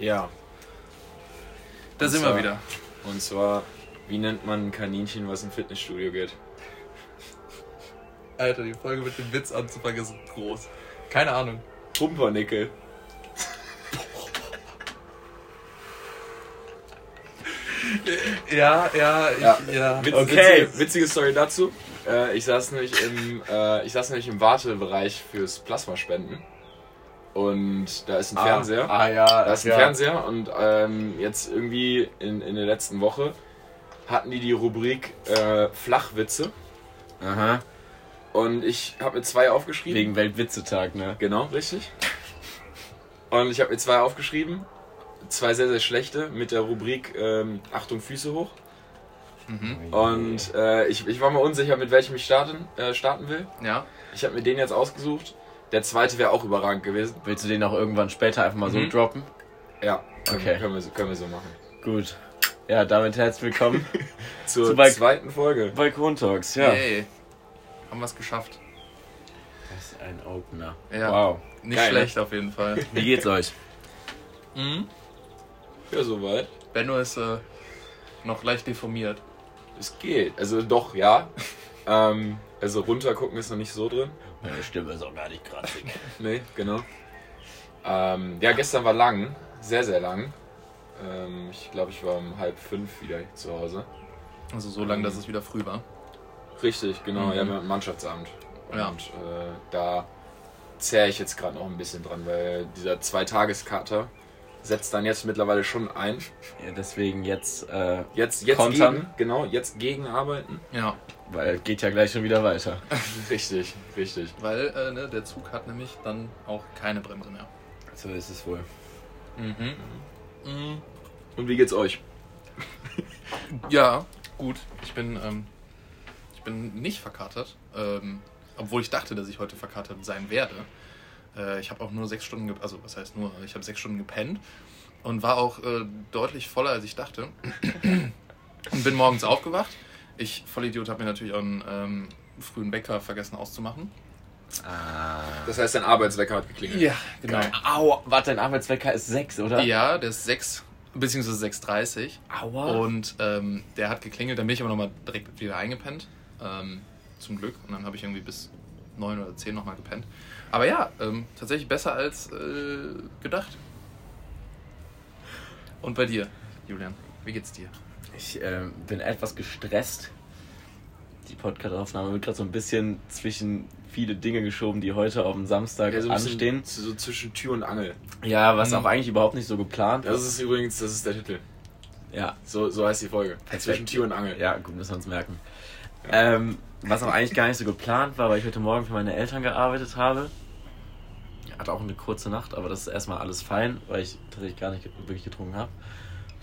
Ja. Da Und sind zwar- wir wieder. Und zwar, wie nennt man ein Kaninchen, was im Fitnessstudio geht? Alter, die Folge mit dem Witz anzufangen ist groß. Keine Ahnung. Pumpernickel. Ja, ja, ich, Ja. ja. Witz, Okay. Witzige, witzige Story dazu. Äh, ich, saß nämlich im, äh, ich saß nämlich im Wartebereich fürs Plasmaspenden. Und da ist ein Fernseher. Ah ja. Da ist ein ja. Fernseher und ähm, jetzt irgendwie in, in der letzten Woche hatten die die Rubrik äh, Flachwitze. Aha. Und ich habe mir zwei aufgeschrieben. Wegen Weltwitzetag, ne? Genau, richtig. Und ich habe mir zwei aufgeschrieben. Zwei sehr, sehr schlechte mit der Rubrik ähm, Achtung, Füße hoch. Mhm. Und äh, ich, ich war mir unsicher, mit welchem ich starten, äh, starten will. Ja. Ich habe mir den jetzt ausgesucht. Der zweite wäre auch überragend gewesen. Willst du den auch irgendwann später einfach mal so Mhm. droppen? Ja, können, Okay. können, wir, so- können wir so machen. Gut. Ja, damit herzlich willkommen Zur Zu Balk- zweiten Folge. Balkon Talks. Ja. Yay. Haben wir es geschafft. Das ist ein Opener. Ja. Wow. Nicht Geil, ne? schlecht auf jeden Fall. Wie geht's euch? Mhm. Ja, soweit. Benno ist äh, noch leicht deformiert. Es geht. Also doch, ja. ähm, also runtergucken ist noch nicht so drin. Meine Stimme ist auch gar nicht kratzig. Nee, genau. Ähm, ja, gestern war lang. Sehr, sehr lang. Ähm, ich glaube, ich war um halb fünf wieder zu Hause. Also so lange, dass es wieder früh war. Richtig, genau. Mhm. Ja, mit dem Mannschaftsabend. Und Ja. äh, da zähre ich jetzt gerade noch ein bisschen dran, weil dieser Zweitageskater setzt dann jetzt mittlerweile schon ein. Ja, deswegen jetzt, äh, Jetzt, jetzt Kontern. gegen, genau, jetzt gegenarbeiten. Ja. weil geht ja gleich schon wieder weiter. Richtig, richtig. Weil äh, ne, der Zug hat nämlich dann auch keine Bremse mehr. So ist es wohl. Mhm. Mhm. Und wie geht's euch? Ja, gut. Ich bin, ähm, ich bin nicht verkatert. Ähm, obwohl ich dachte, dass ich heute verkatert sein werde. Äh, ich habe auch nur sechs Stunden, ge also was heißt nur, ich habe sechs Stunden gepennt und war auch äh, deutlich voller, als ich dachte. und bin morgens aufgewacht. Ich, Vollidiot, habe mir natürlich auch einen ähm, frühen Wecker vergessen auszumachen. Ah. Das heißt, dein Arbeitswecker hat geklingelt. Ja, genau. Geil. Au, warte, dein Arbeitswecker ist 6, oder? Ja, der ist 6 bzw. 6.30 Aua. Und ähm, der hat geklingelt, dann bin ich aber nochmal direkt wieder eingepennt. Ähm, zum Glück. Und dann habe ich irgendwie bis 9 oder 10 nochmal gepennt. Aber ja, ähm, tatsächlich besser als äh, gedacht. Und bei dir, Julian, wie geht's dir? Ich ähm, bin etwas gestresst. Die Podcast-Aufnahme wird gerade so ein bisschen zwischen viele Dinge geschoben, die heute auf dem Samstag Ja, so anstehen. so zwischen Tür und Angel. Ja, was Mhm. auch eigentlich überhaupt nicht so geplant Das ist übrigens, das ist der Titel. Ja, So, so heißt die Folge. Perfekt. Zwischen Tür und Angel. ja, gut, müssen wir uns merken. Ähm, was auch eigentlich gar nicht so geplant war, weil ich heute Morgen für meine Eltern gearbeitet habe. Hatte auch eine kurze Nacht, aber das ist erstmal alles fein, weil ich tatsächlich gar nicht wirklich getrunken habe.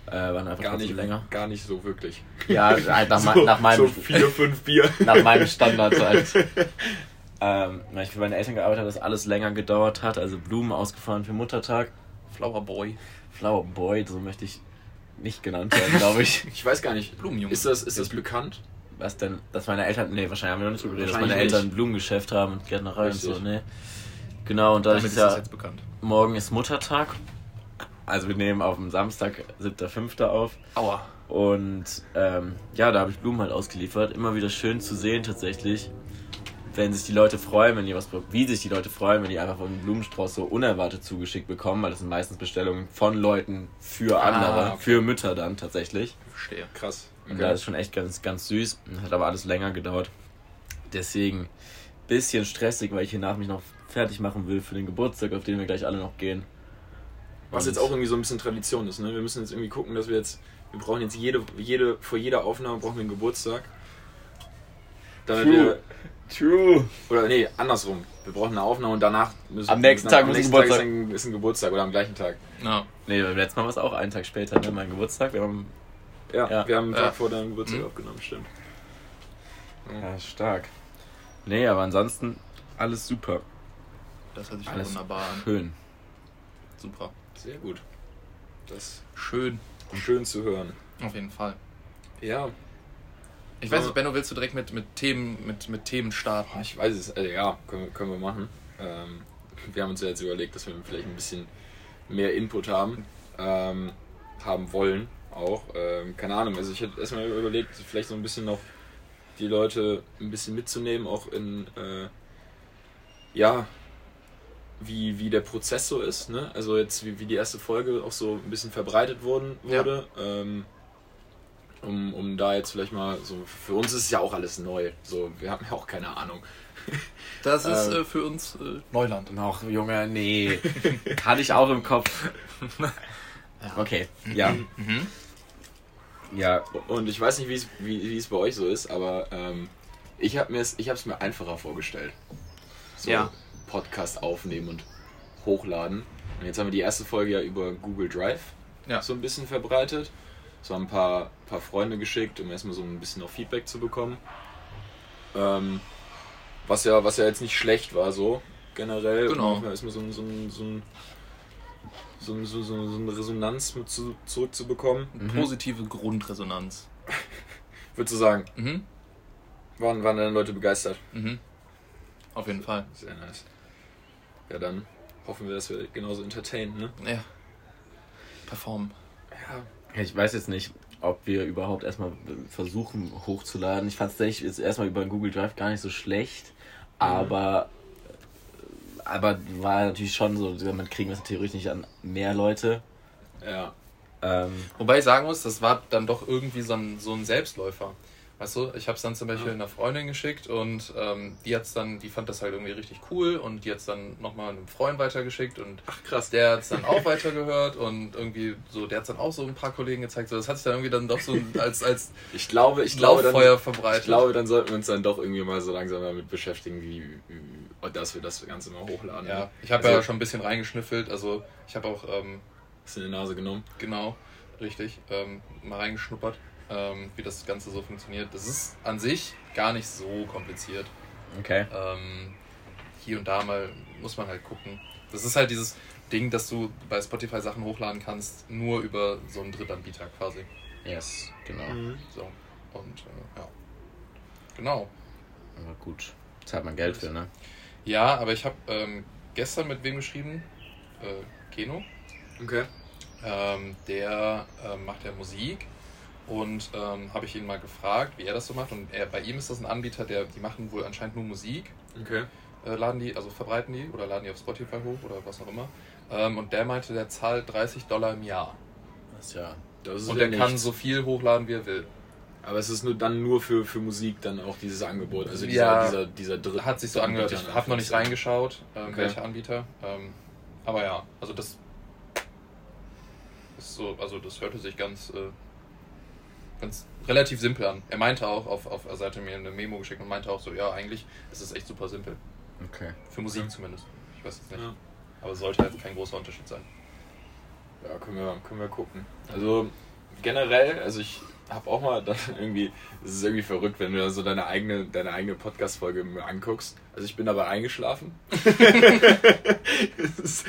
Äh, waren einfach Gar nicht, länger. gar nicht so wirklich. Ja, halt nach, mein- nach meinem so vier, fünf Bier. nach meinem Standard halt. ähm, weil ich für meine Eltern gearbeitet habe, dass alles länger gedauert hat. Also Blumen ausgefahren für Muttertag. Flower Boy. Flower Boy, so möchte ich nicht genannt werden, glaube ich. Ich weiß gar nicht. Blumenjunge. Ist das, ist das bekannt? Was denn? Dass meine Eltern, nee, wahrscheinlich haben wir noch nicht drüber geredet, dass meine Eltern nicht. ein Blumengeschäft haben und Gärtnerei und so, Richtig. Genau, und dadurch Damit ist ist ja, jetzt bekannt. morgen ist Muttertag. Also wir nehmen auf dem Samstag, 7.5. auf. Aua. Und ähm, ja, da habe ich Blumen halt ausgeliefert. Immer wieder schön zu sehen tatsächlich, wenn sich die Leute freuen, wenn die was wie sich die Leute freuen, wenn die einfach einen Blumenstrauß so unerwartet zugeschickt bekommen, weil das sind meistens Bestellungen von Leuten für Ah, andere, okay. für Mütter dann tatsächlich. Verstehe. Krass. Und da ist schon echt ganz, ganz süß. Hat aber alles länger gedauert. Deswegen bisschen stressig, weil ich hier nach mich noch fertig machen will für den Geburtstag, auf den wir gleich alle noch gehen. Was jetzt auch irgendwie so ein bisschen Tradition ist, ne? Wir müssen jetzt irgendwie gucken, dass wir jetzt, wir brauchen jetzt jede, jede, vor jeder Aufnahme brauchen wir einen Geburtstag. Damit True. wir, True. oder nee, andersrum. Wir brauchen eine Aufnahme und danach müssen Am nächsten Tag am nächsten ein Tag ist Geburtstag. ein, ist ein Geburtstag oder am gleichen Tag. Ja. Nee, beim letzten Mal war es auch einen Tag später, ne? Mein Geburtstag. Wir haben Ja, Ja. wir haben einen Ja. Tag vor deinem Geburtstag Mhm. aufgenommen, stimmt. Ja, stark. Nee, aber ansonsten alles super. Das hört sich Alles wunderbar an. Schön. Super. Sehr gut. Das Schön. schön zu hören. Auf jeden Fall. Ja, Ich weiß nicht, Benno, willst du direkt mit, mit, Themen, mit, mit Themen starten? ich weiß es, also ja, können, wir- können wir machen. Ähm, wir haben uns ja jetzt überlegt, dass wir vielleicht ein bisschen mehr Input haben. ähm, haben wollen auch. Ähm, keine Ahnung, also ich hätte erstmal überlegt, vielleicht so ein bisschen noch die Leute ein bisschen mitzunehmen, auch in, äh, ja, wie, wie der Prozess so ist. Ne? Also jetzt, wie, wie die erste Folge auch so ein bisschen verbreitet worden, wurde. Ähm, um, um da jetzt vielleicht mal so, für uns ist es ja auch alles neu. So, wir haben ja auch keine Ahnung. Das ist Ähm. äh, für uns äh, Neuland. Noch, Junge, nee. Hatte ich auch im Kopf. Okay, ja. Mhm. Ja, Und ich weiß nicht, wie es, wie, es bei euch so ist, aber ähm, ich habe es mir einfacher vorgestellt. So Ja. Podcast aufnehmen und hochladen. Und jetzt haben wir die erste Folge ja über Google Drive Ja. so ein bisschen verbreitet. So ein paar, paar Freunde geschickt, um erstmal so ein bisschen auch Feedback zu bekommen. Ähm, was, ja, was ja jetzt nicht schlecht war, so generell. Genau. Um erstmal so, ein- so, ein- so, ein- so, so, so, so eine Resonanz mit zu, zurückzubekommen. Positive Grundresonanz. Würdest du sagen, Mhm. waren, waren dann Leute begeistert? Mhm. Auf jeden Fall. Sehr nice. Ja, dann hoffen wir, dass wir genauso entertainen, ne? Ja. Performen. Ja. ich weiß jetzt nicht, ob wir überhaupt erstmal versuchen hochzuladen. Ich fand es tatsächlich jetzt erstmal über Google Drive gar nicht so schlecht, aber aber war natürlich schon so, damit kriegen wir es theoretisch nicht an mehr Leute. Ja. Ähm, Wobei ich sagen muss, das war dann doch irgendwie so ein, so ein Selbstläufer. Weißt du, ich habe es dann zum Beispiel einer Freundin geschickt und ähm, die hat's dann, die fand das halt irgendwie richtig cool und die hat es dann nochmal einem Freund weitergeschickt und Ach krass. der hat es dann auch weitergehört und irgendwie so, der hat es dann auch so ein paar Kollegen gezeigt. So, das hat sich dann irgendwie dann doch so als, als Ich glaube, ich glaube, dann, verbreitet. ich glaube, dann sollten wir uns dann doch irgendwie mal so langsam damit beschäftigen, wie, wie dass wir das Ganze mal hochladen. ja, ne? ich habe Also, ja schon ein bisschen reingeschnüffelt. Also ich habe auch ähm, Hast du in die Nase genommen? Genau, richtig. Ähm, mal reingeschnuppert, ähm, wie das Ganze so funktioniert. Das ist an sich gar nicht so kompliziert. okay. Ähm, hier und da mal muss man halt gucken. Das ist halt dieses Ding, dass du bei Spotify Sachen hochladen kannst, nur über so einen Drittanbieter quasi. Yes, genau. So. Und äh, ja. Genau. Aber gut. Zahlt man Geld für, ne? Ja, aber ich habe ähm, gestern mit wem geschrieben? Äh, Keno. Okay. Ähm, der ähm, macht ja Musik und ähm, habe ich ihn mal gefragt, wie er das so macht. Und er, bei ihm ist das ein Anbieter, der die machen wohl anscheinend nur Musik, Okay. äh, laden die, also verbreiten die oder laden die auf Spotify hoch oder was auch immer. Ähm, und der meinte, der zahlt 30 Dollar im Jahr. Das ja. Das ist Und der kann so viel hochladen, wie er will. Aber es ist nur dann nur für, für Musik dann auch dieses Angebot. Also dieser, Ja. dieser, dieser dritte. Hat sich so angehört. Ich habe noch nicht reingeschaut, ähm, Okay. welcher Anbieter. Ähm, aber ja, also das ist so, also das hörte sich ganz, äh, ganz relativ simpel an. Er meinte auch, auf, auf er hatte mir eine Memo geschickt und meinte auch so, ja, eigentlich ist es echt super simpel. Okay. Für Musik zumindest. Ich weiß jetzt nicht. Ja. Aber es sollte jetzt kein großer Unterschied sein. Ja, können wir, können wir gucken. Also generell, also ich habe auch mal dann irgendwie, es ist irgendwie verrückt, wenn du so deine eigene, deine eigene Podcast-Folge mir anguckst. Also ich bin dabei eingeschlafen. Es ist,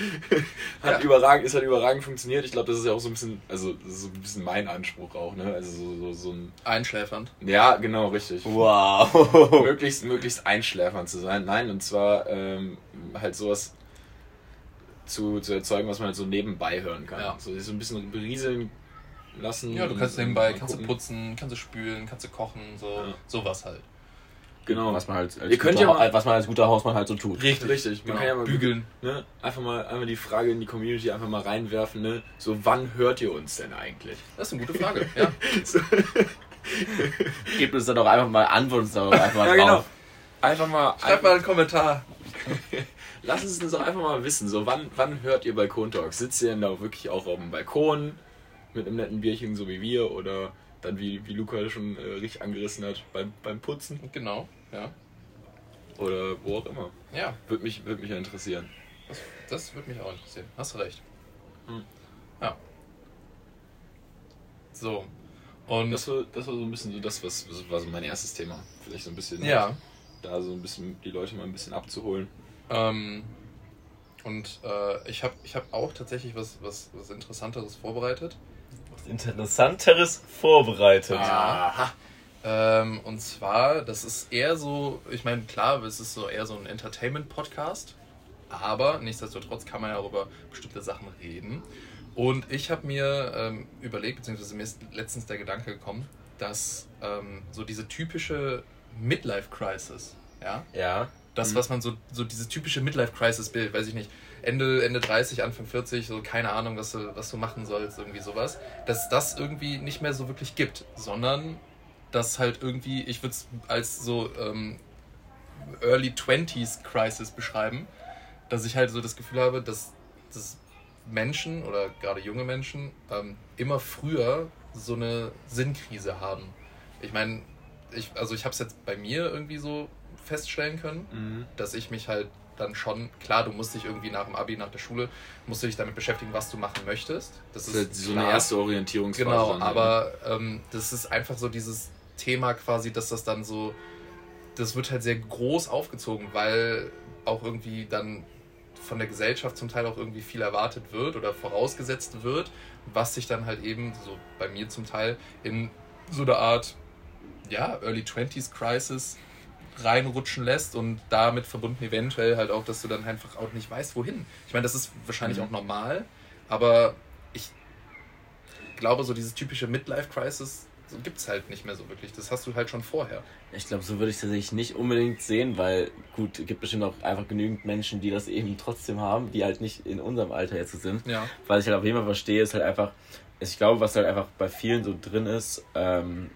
hat Ja. überragend, ist halt überragend funktioniert. Ich glaube, das ist ja auch so ein bisschen, also so ein bisschen mein Anspruch auch, ne? Also so, so, so ein. Einschläfernd. Ja, genau, richtig. Wow. möglichst, möglichst einschläfernd zu sein. Nein, und zwar ähm, halt sowas zu, zu erzeugen, was man halt so nebenbei hören kann. Ja. So, so ein bisschen berieseln lassen. Ja, du kannst nebenbei, mal kannst du putzen, kannst du spülen, kannst du kochen, so Ja. sowas halt. Genau. Was man halt als, Ihr könnt guter, ja mal- was man als guter Hausmann halt so tut. Richtig, Richtig, man Genau. kann ja mal Bügeln. Ne, einfach mal einmal die Frage in die Community einfach mal reinwerfen, ne? So, wann hört ihr uns denn eigentlich? Das ist eine gute Frage, ja. So, Gebt uns dann doch einfach mal Antworten uns dann doch einfach ja, drauf. genau. Einfach mal, Schreib mal einen Kommentar. Lass es uns doch einfach mal wissen, so wann, wann hört ihr Balkon Talks? Sitzt ihr denn da wirklich auch auf dem Balkon mit einem netten Bierchen, so wie wir, oder dann, wie, wie Luca schon äh, richtig angerissen hat, beim, beim Putzen Genau, ja. oder wo auch immer? Ja, Würde mich, würd mich ja interessieren. das, das würde mich auch interessieren. Hast du recht. Hm. Ja. So. Und Das war, das war so ein bisschen so das, was, was war so mein erstes Thema. Vielleicht so ein bisschen, ja. da so ein bisschen die Leute mal ein bisschen abzuholen. Ähm, und äh, ich habe ich hab auch tatsächlich was, was, was Interessanteres vorbereitet. Was Interessanteres vorbereitet. Aha. Ähm, und zwar, das ist eher so, ich meine, klar, es ist so eher so ein Entertainment-Podcast, aber nichtsdestotrotz kann man ja auch über bestimmte Sachen reden. Und ich habe mir ähm, überlegt, beziehungsweise mir ist letztens der Gedanke gekommen, dass ähm, so diese typische Midlife-Crisis, ja, Ja. das, Mhm. was man so, so dieses typische Midlife-Crisis-Bild, weiß ich nicht, Ende, Ende 30, Anfang 40, so keine Ahnung, was du, was du machen sollst, irgendwie sowas, dass das irgendwie nicht mehr so wirklich gibt, sondern dass halt irgendwie, ich würde es als so ähm, Early 20s Crisis beschreiben, dass ich halt so das Gefühl habe, dass, dass Menschen oder gerade junge Menschen ähm, immer früher so eine Sinnkrise haben. Ich meine, ich, also ich habe es jetzt bei mir irgendwie so feststellen können, Mhm. dass ich mich halt dann schon, klar, du musst dich irgendwie nach dem Abi, nach der Schule, musst du dich damit beschäftigen, was du machen möchtest. Das Das ist halt so eine klar. erste Orientierungsphase. Genau, dann aber ähm, das ist einfach so dieses Thema quasi, dass das dann so, das wird halt sehr groß aufgezogen, weil auch irgendwie dann von der Gesellschaft zum Teil auch irgendwie viel erwartet wird oder vorausgesetzt wird, was sich dann halt eben, so bei mir zum Teil, in so eine Art, ja, Early 20s Crisis reinrutschen lässt und damit verbunden eventuell halt auch, dass du dann einfach auch nicht weißt, wohin. Ich meine, das ist wahrscheinlich Mhm. auch normal, aber ich glaube, so dieses typische Midlife-Crisis so gibt es halt nicht mehr so wirklich. Das hast du halt schon vorher. Ich glaube, so würde ich es tatsächlich nicht unbedingt sehen, weil gut, es gibt bestimmt auch einfach genügend Menschen, die das eben trotzdem haben, die halt nicht in unserem Alter jetzt sind. Ja. Was ich halt auf jeden Fall verstehe, ist halt einfach, ich glaube, was halt einfach bei vielen so drin ist, ähm,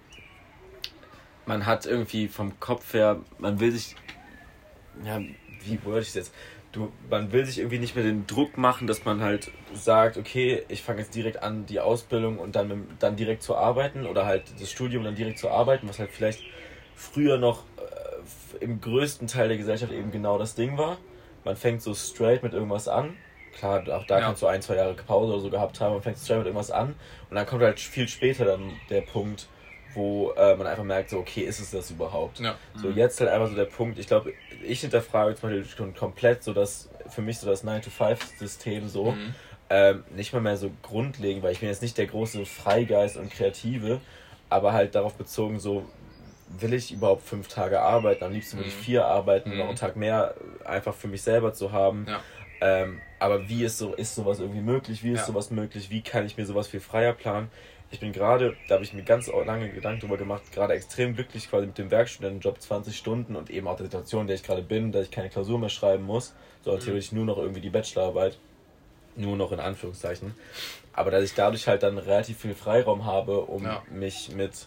man hat irgendwie vom Kopf her, man will sich, ja, wie wollte ich es jetzt? Du, man will sich irgendwie nicht mehr den Druck machen, dass man halt sagt, okay, ich fange jetzt direkt an die Ausbildung und dann, dann direkt zu arbeiten oder halt das Studium dann direkt zu arbeiten, was halt vielleicht früher noch äh, im größten Teil der Gesellschaft eben genau das Ding war. Man fängt so straight mit irgendwas an. Klar, auch da Ja. kannst du ein, zwei Jahre Pause oder so gehabt haben und fängst straight mit irgendwas an. Und dann kommt halt viel später dann der Punkt, wo äh, man einfach merkt, so, okay, ist es das überhaupt? Ja. So, jetzt halt einfach so der Punkt, ich glaube, ich hinterfrage zum Beispiel schon komplett so das, für mich so das 9-to-5-System so, Mhm. ähm, nicht mal mehr so grundlegend, weil ich bin jetzt nicht der große Freigeist und Kreative, aber halt darauf bezogen, so, will ich überhaupt fünf Tage arbeiten, am liebsten würde ich Mhm. vier arbeiten, Mhm. noch einen Tag mehr einfach für mich selber zu haben. Ja. Ähm, aber wie ist so, ist sowas irgendwie möglich? Wie ist Ja. sowas möglich? Wie kann ich mir sowas viel freier planen? Ich bin gerade, da habe ich mir ganz lange Gedanken drüber gemacht, gerade extrem glücklich quasi mit dem Werkstudentenjob 20 Stunden und eben auch der Situation, in der ich gerade bin, dass ich keine Klausur mehr schreiben muss, sondern Mhm. theoretisch nur noch irgendwie die Bachelorarbeit. Nur noch in Anführungszeichen. Aber dass ich dadurch halt dann relativ viel Freiraum habe, um Ja. mich mit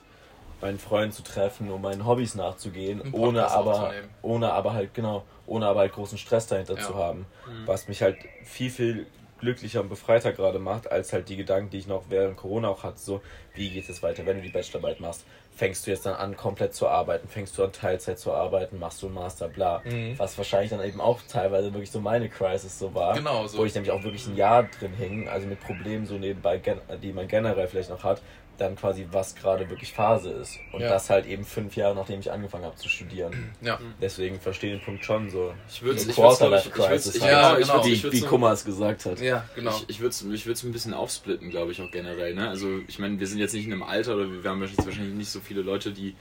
meinen Freunden zu treffen, um meinen Hobbys nachzugehen, ohne aber, ohne aber halt, genau, ohne aber halt großen Stress dahinter Ja. zu haben. Mhm. Was mich halt viel, viel glücklicher und befreiter gerade macht, als halt die Gedanken, die ich noch während Corona auch hatte, so, wie geht es weiter, wenn du die Bachelorarbeit machst? Fängst du jetzt dann an, komplett zu arbeiten? Fängst du an, Teilzeit zu arbeiten? Machst du einen Master, bla. Mhm. Was wahrscheinlich dann eben auch teilweise wirklich so meine Crisis so war. Genau, so. Wo ich nämlich auch wirklich ein Jahr drin hing, also mit Problemen so nebenbei, die man generell vielleicht noch hat, dann quasi was gerade wirklich Phase ist. Und Ja. das halt eben fünf Jahre, nachdem ich angefangen habe zu studieren. Ja. Deswegen verstehe den Punkt schon so. Ich würde So ich Quarter-Life ich würd's- Crisis ich, halt. Ja, genau, Wie, Kummer es gesagt hat. Ja, genau. Ich, ich würde es ich würd's ein bisschen aufsplitten, glaube ich, auch generell. Ne? Also, ich meine, wir sind jetzt nicht in einem Alter oder wir haben jetzt wahrscheinlich nicht so viele Leute, die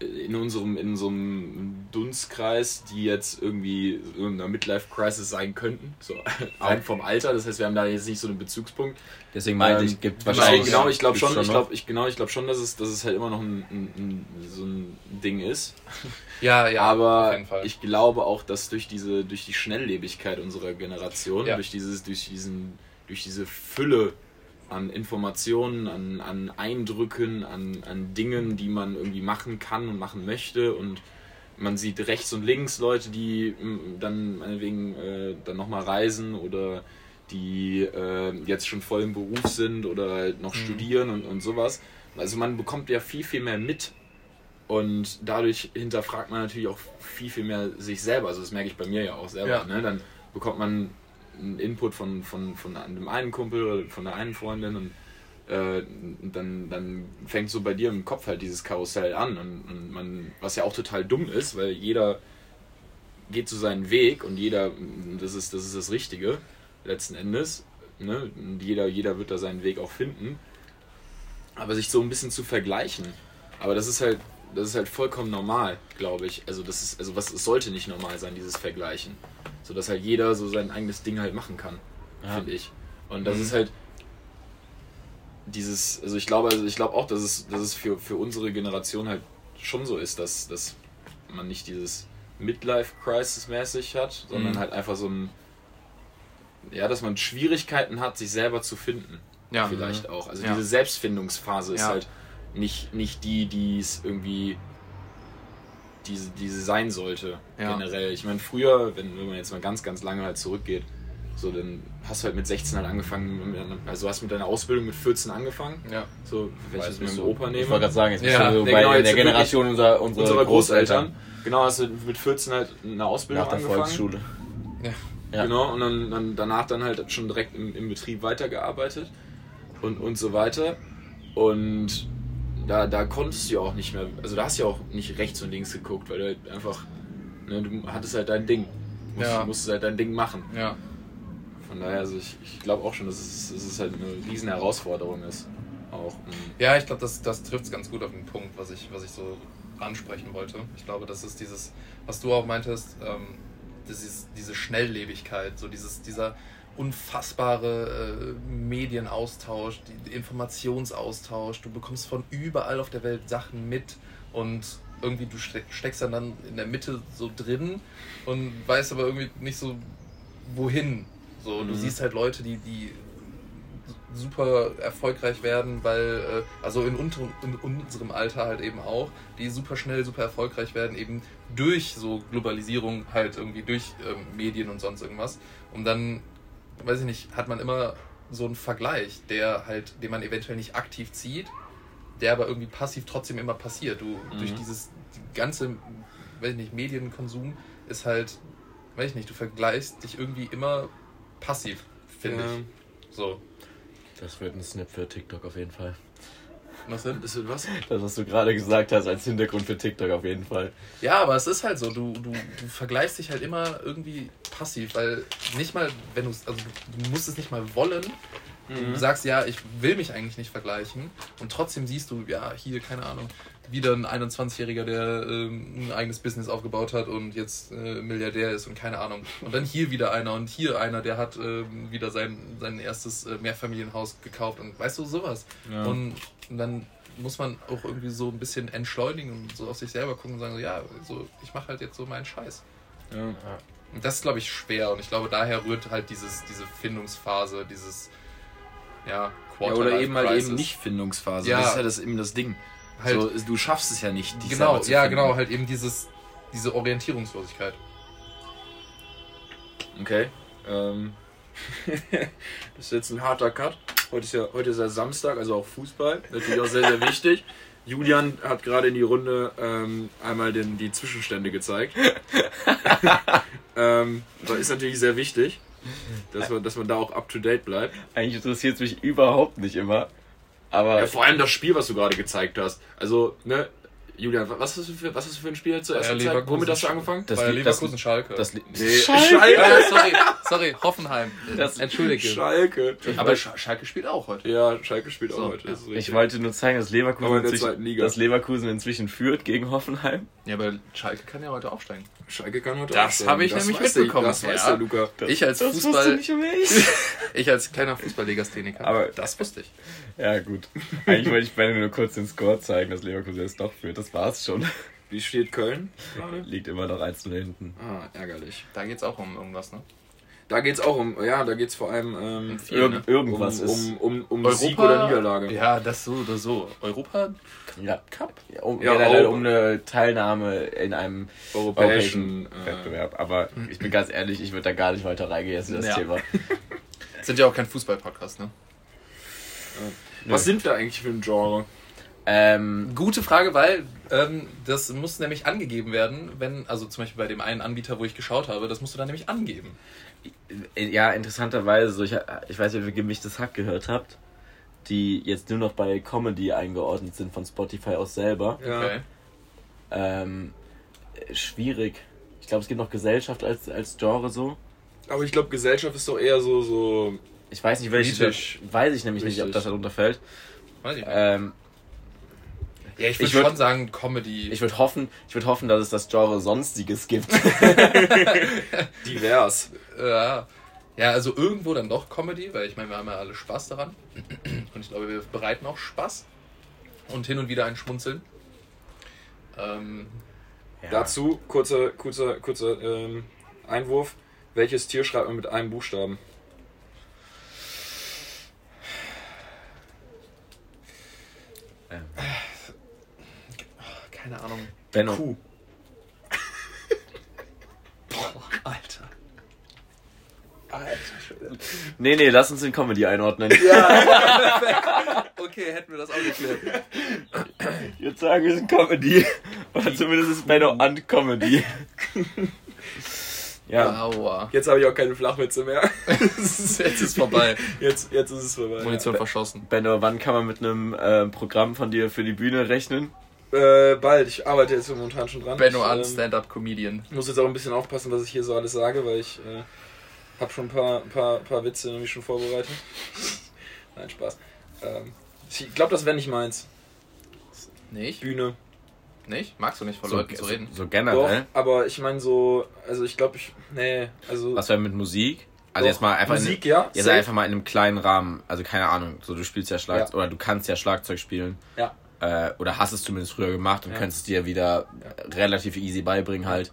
in unserem, in so einem Dunstkreis, die jetzt irgendwie in irgendeiner Midlife-Crisis sein könnten. So, rein vom Alter. Das heißt, wir haben da jetzt nicht so einen Bezugspunkt. Deswegen meinte Ähm, ich, gibt wahrscheinlich. genau, ich glaube gibt's schon, ich glaube, ich, genau, ich glaube schon, dass es, dass es halt immer noch ein, ein, ein, so ein Ding ist. ja, ja, auf Aber ich glaube auch, dass durch diese, durch die Schnelllebigkeit unserer Generation, Ja. durch dieses, durch diesen, durch diese Fülle an Informationen, an, an Eindrücken, an, an Dingen, die man irgendwie machen kann und machen möchte und man sieht rechts und links Leute, die mm, dann meinetwegen äh, dann nochmal reisen oder die äh, jetzt schon voll im Beruf sind oder halt noch Mhm. studieren und, und sowas. Also man bekommt ja viel, viel mehr mit und dadurch hinterfragt man natürlich auch viel, viel mehr sich selber. Also das merke ich bei mir ja auch selber. Ja. Ne? Dann bekommt man einen Input von, von, von dem einen Kumpel oder von der einen Freundin und äh, dann, dann fängt so bei dir im Kopf halt dieses Karussell an. Und, und man, was ja auch total dumm ist, weil jeder geht so seinen Weg und jeder, das ist das, ist das Richtige letzten Endes. Ne? Jeder, jeder wird da seinen Weg auch finden. Aber sich so ein bisschen zu vergleichen. Aber das ist halt, das ist halt vollkommen normal, glaube ich. Also das ist, also was es sollte nicht normal sein, dieses Vergleichen. So dass halt jeder so sein eigenes Ding halt machen kann, Ja. finde ich. Und das Mhm. ist halt, dieses, also ich glaube, also ich glaube auch, dass es, dass es für, für unsere Generation halt schon so ist, dass, dass man nicht dieses Midlife-Crisis-mäßig hat, sondern Mhm. halt einfach so ein, ja, dass man Schwierigkeiten hat, sich selber zu finden. Ja. Vielleicht auch. Also Ja. diese Selbstfindungsphase ist halt nicht, nicht die, die es irgendwie diese, diese sein sollte, Ja. generell. Ich meine, früher, wenn, wenn man jetzt mal ganz, ganz lange halt zurückgeht, so, dann hast du halt mit 16 halt angefangen, also hast mit deiner Ausbildung mit 14 angefangen. Ja. So, wenn ich das mit dem so. Opa nehme. Ich wollte gerade sagen, jetzt bist Ja, du so nee, bei genau, in jetzt der Generation unserer, unserer, unsere Großeltern. Großeltern. Genau, hast du mit 14 halt eine Ausbildung Nach der angefangen. Volksschule. Ja. Ja. Genau, und dann, dann danach dann halt schon direkt im, im Betrieb weitergearbeitet und, und so weiter. Und da, da konntest du ja auch nicht mehr, also da hast du ja auch nicht rechts und links geguckt, weil du halt einfach, ne, du hattest halt dein Ding. Musst, Ja. musstest halt dein Ding machen. Ja. Von daher, also ich, ich glaube auch schon, dass es, dass es halt eine riesen Herausforderung ist. Auch. Ja, ich glaube, das, das trifft es ganz gut auf den Punkt, was ich, was ich so ansprechen wollte. Ich glaube, das ist dieses, was du auch meintest, ähm, dieses, diese Schnelllebigkeit, so dieses, dieser unfassbare äh, Medienaustausch, die, Informationsaustausch. Du bekommst von überall auf der Welt Sachen mit und irgendwie du ste steckst dann, dann in der Mitte so drin und weißt aber irgendwie nicht so wohin. So, du Mhm. siehst halt Leute, die, die super erfolgreich werden, weil, äh, also in, unter, in unserem Alter halt eben auch, die super schnell, super erfolgreich werden, eben durch so Globalisierung, halt irgendwie durch ähm, Medien und sonst irgendwas. Und dann, weiß ich nicht, hat man immer so einen Vergleich, der halt, den man eventuell nicht aktiv zieht, der aber irgendwie passiv trotzdem immer passiert. Du, durch dieses die ganze, weiß ich nicht, Medienkonsum ist halt, weiß ich nicht, du vergleichst dich irgendwie immer passiv, finde Ja. ich. So. Das wird ein Snap für TikTok auf jeden Fall. Was denn? das wird was? Das, was du gerade gesagt hast, als Hintergrund für TikTok auf jeden Fall. Ja, aber es ist halt so, du, du, du vergleichst dich halt immer irgendwie passiv, weil nicht mal, wenn du also du, du musst es nicht mal wollen. Du sagst, ja, ich will mich eigentlich nicht vergleichen und trotzdem siehst du, ja, hier, keine Ahnung, wieder ein 21-Jähriger, der ähm, ein eigenes Business aufgebaut hat und jetzt äh, Milliardär ist und keine Ahnung. Und dann hier wieder einer und hier einer, der hat ähm, wieder sein, sein erstes äh, Mehrfamilienhaus gekauft und weißt du, sowas. Ja. Und, und dann muss man auch irgendwie so ein bisschen entschleunigen und so auf sich selber gucken und sagen, so, ja, so, ich mache halt jetzt so meinen Scheiß. Ja. Und das ist, glaube ich, schwer und ich glaube, daher rührt halt dieses, diese Findungsphase, dieses, ja, Ja, oder eben halt eben nicht Findungsphase. Ja. Das ist ja das, eben das Ding. Halt- so, du schaffst es ja nicht, dich Genau, ja, finden. genau, halt eben dieses, diese Orientierungslosigkeit. Okay. Ähm, das ist jetzt ein harter Cut. Heute ist ja, heute ist ja Samstag, also auch Fußball. Natürlich auch sehr, sehr wichtig. Julian hat gerade in die Runde ähm, einmal den, die Zwischenstände gezeigt. ähm, das ist natürlich sehr wichtig, dass man, dass man da auch up to date bleibt. Eigentlich interessiert es mich überhaupt nicht immer. Aber Ja, vor allem das Spiel, was du gerade gezeigt hast. Also, ne, Julian, was hast du für, was hast du für ein Spiel zuerst Bayer gezeigt? Leverkusen. Womit hast du angefangen? Das das- Leverkusen Schalke. das, Nee, Schalke! ja, sorry, sorry, Hoffenheim. Das- Entschuldige. Schalke. Aber Sch Schalke spielt auch heute. Ja, Schalke spielt auch So, heute. ja. das. Ich wollte nur zeigen, dass Leverkusen, inzwischen, dass Leverkusen inzwischen führt gegen Hoffenheim. Ja, aber Schalke kann ja heute aufsteigen. Schalke kann heute Das aufsteigen. habe ich Das nämlich weiß mitbekommen, Das weiß ja. der Luca. Ich als Das Fußball- nicht ich. Ich als kleiner Fußballlegastheniker. Aber- das wusste ich. Ja, gut. Eigentlich wollte ich beide nur kurz den Score zeigen, dass Leverkusen jetzt doch führt. Das war's schon. Wie steht Köln gerade? Liegt immer noch 1 0 hinten. Ah, ärgerlich. Da geht es auch um irgendwas, ne? Da geht's auch um, ja, da geht's vor allem ähm, Irgend, ne? Irgendwas um, ist. um, um, um Sieg oder Niederlage. Ja, das so oder so. Europa Ja, Cup? Ja, um, Ja, generell um eine Teilnahme in einem Europäischen, europäischen äh, Wettbewerb. Aber ich bin ganz ehrlich, ich würde da gar nicht weiter reingehen jetzt in das Ja. Thema. Sind ja auch kein Fußball-Podcast, ne? Was sind wir eigentlich für ein Genre? Ähm, Gute Frage, weil ähm, das muss nämlich angegeben werden, wenn, also zum Beispiel bei dem einen Anbieter, wo ich geschaut habe, das musst du dann nämlich angeben. ja, interessanterweise, so ich, ich weiß nicht, ob ihr gemischtes Hack gehört habt, die jetzt nur noch bei Comedy eingeordnet sind von Spotify aus selber. Ja. Okay. Ähm, äh, schwierig. Ich glaube, es gibt noch Gesellschaft als, als Genre so. Aber ich glaube, Gesellschaft ist doch eher so, so. Ich weiß nicht, welche. Weiß ich nämlich nicht, ob Richtig. das darunter fällt. Weiß ich nicht. Ähm, ja, ich ich würde würd- schon sagen Comedy. ich würde hoffen, ich würde hoffen, dass es das Genre Sonstiges gibt. divers. ja, Ja, also irgendwo dann doch Comedy, weil ich meine, wir haben ja alle Spaß daran. Und ich glaube, wir bereiten auch Spaß. Und hin und wieder ein Schmunzeln. Ähm, Ja. Dazu kurzer, kurzer, kurzer ähm, Einwurf. Welches Tier schreibt man mit einem Buchstaben? Ähm, keine Ahnung. Benno. Kuh. Alter. Nee, nee, lass uns in Comedy einordnen. Okay, hätten wir das auch geklärt. Würde sagen, wir sind Comedy. Oder zumindest ist Benno an Comedy. Ja. Aua. Jetzt habe ich auch keine Flachwitze mehr. Jetzt ist vorbei. Jetzt, jetzt ist es vorbei. Munition verschossen. Benno, wann kann man mit einem äh, Programm von dir für die Bühne rechnen? Äh, bald. Ich arbeite jetzt momentan schon dran. Benno ich, an ähm, Stand-Up-Comedian. muss jetzt auch ein bisschen aufpassen, was ich hier so alles sage, weil ich äh, habe schon ein paar, paar, paar Witze nämlich schon vorbereitet. Nein, Spaß. Ähm, ich glaube, das wäre nicht meins. Nicht? Bühne. Nicht? Magst du nicht von Leuten zu reden? So Doch, generell. aber ich meine so, also ich glaube, ich, nee, also Was wäre mit Musik? Also Doch, jetzt mal einfach Musik, in, ja, Jetzt safe. einfach mal in einem kleinen Rahmen. Also keine Ahnung. So du spielst ja Schlagzeug Ja. oder du kannst ja Schlagzeug spielen. Ja. Äh, oder hast es zumindest früher gemacht und Ja. könntest es dir wieder relativ easy beibringen halt.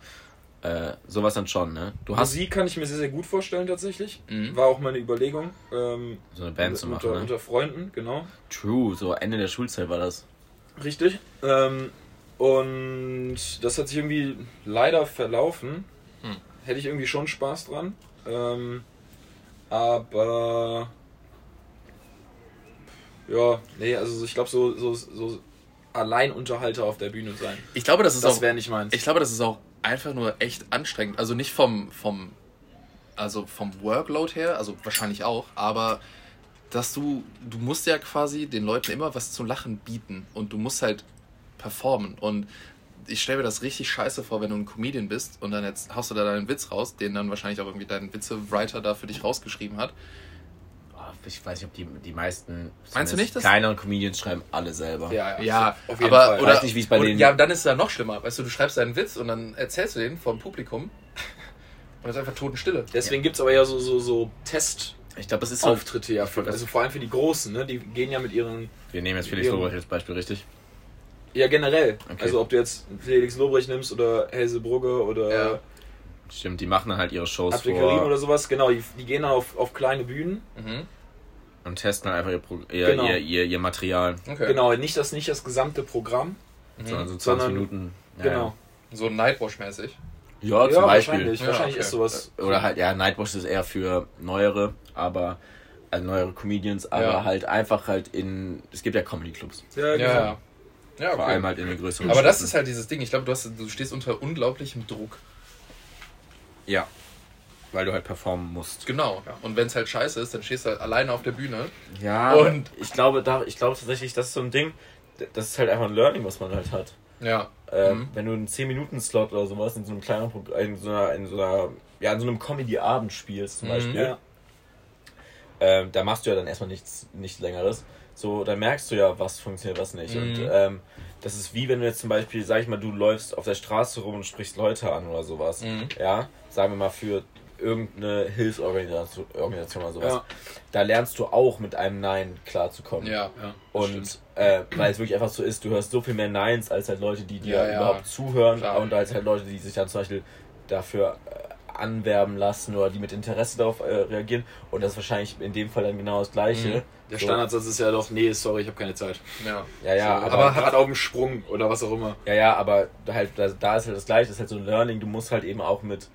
Äh, sowas dann schon, ne? Du hast Musik kann ich mir sehr, sehr gut vorstellen tatsächlich. Mhm. War auch meine Überlegung. Ähm, so eine Band zu machen, unter, ne? unter Freunden, genau. True, so Ende der Schulzeit war das. Richtig. Ähm, und das hat sich irgendwie leider verlaufen. Hm. Hätte ich irgendwie schon Spaß dran. Ähm, aber ja, nee, also ich glaube so, so, so Alleinunterhalter auf der Bühne sein. Ich glaube, das ist Das auch. wäre nicht meins. Ich glaube, das ist auch einfach nur echt anstrengend. Also nicht vom, vom, also vom Workload her, also wahrscheinlich auch, aber dass du, du musst ja quasi den Leuten immer was zu lachen bieten und du musst halt performen. Und ich stelle mir das richtig scheiße vor, wenn du ein Comedian bist und dann jetzt haust du da deinen Witz raus, den dann wahrscheinlich auch irgendwie dein Witze-Writer da für dich rausgeschrieben hat. Oh, ich weiß nicht, ob die, die meisten Meinst du nicht, dass- kleineren Comedians schreiben alle selber. ja, Ja, auf jeden aber Fall. oder Weiß nicht, wie es bei und, denen- Ja, dann ist es ja noch schlimmer. Weißt du, du schreibst deinen Witz und dann erzählst du den vom Publikum und es ist einfach Totenstille. Deswegen gibt es aber ja so, so, so Testauftritte Ich glaube, das ist so. ja, für, also vor allem für die Großen, ne? Die gehen ja mit ihren Wir nehmen jetzt Felix Ja. Lobrecht als Beispiel, richtig? Ja, generell. Okay. Also ob du jetzt Felix Lobrecht nimmst oder Helse Brugge oder Ja. Stimmt, die machen dann halt ihre Shows Abdel Karim vor oder sowas, genau, die, die gehen dann auf, auf kleine Bühnen. Mhm. Und testen halt einfach ihr, Pro ihr, Genau. ihr, ihr, ihr Material. Okay. Genau, nicht das, nicht das gesamte Programm. Sondern so 20 Sondern- Minuten. Ja, Genau. So Nightwash-mäßig. Ja, ja zum ja, Beispiel. wahrscheinlich. Ja, wahrscheinlich okay. ist sowas. Oder halt, ja, Nightwatch ist eher für neuere, aber also neuere Comedians, aber Ja. halt einfach halt in. Es gibt ja Comedy-Clubs. Ja, genau. Ja. Ja, Vor allem okay. halt in den größeren Aber das Städten. ist halt dieses Ding. Ich glaube, du, hast- du stehst unter unglaublichem Druck. Ja. Weil du halt performen musst. Genau. Und wenn es halt scheiße ist, dann stehst du halt alleine auf der Bühne. Ja, Und- ich glaube, da, ich glaube tatsächlich, das ist so ein Ding, das ist halt einfach ein Learning, was man halt hat. Ja. Ähm, Mhm. Wenn du einen 10-Minuten-Slot oder sowas in so einem kleinen Pro- in so einer, in so einer, ja, in so einem Comedy-Abend spielst zum Mhm. Beispiel, Ja. ähm, da machst du ja dann erstmal nichts, nichts längeres. So, dann merkst du ja, was funktioniert, was nicht. Mhm. Und ähm, das ist wie wenn du jetzt zum Beispiel, sag ich mal, du läufst auf der Straße rum und sprichst Leute an oder sowas. Mhm. Ja, sagen wir mal für irgendeine Hilfsorganisation Organisation oder sowas. Ja. Da lernst du auch mit einem Nein klarzukommen. Ja. Ja. Und äh, weil es wirklich einfach so ist, du hörst so viel mehr Neins als halt Leute, die dir Ja, ja. überhaupt zuhören Klar. und als halt Leute, die sich dann zum Beispiel dafür äh, anwerben lassen oder die mit Interesse darauf äh, reagieren. Und das ist wahrscheinlich in dem Fall dann genau das Gleiche. Mhm. Der So. Standardsatz ist ja doch, nee, sorry, ich habe keine Zeit. Ja. Ja, ja, so, aber, aber gerade auf dem Sprung oder was auch immer. ja, ja, aber halt, da, da ist halt das Gleiche, das ist halt so ein Learning, du musst halt eben auch mit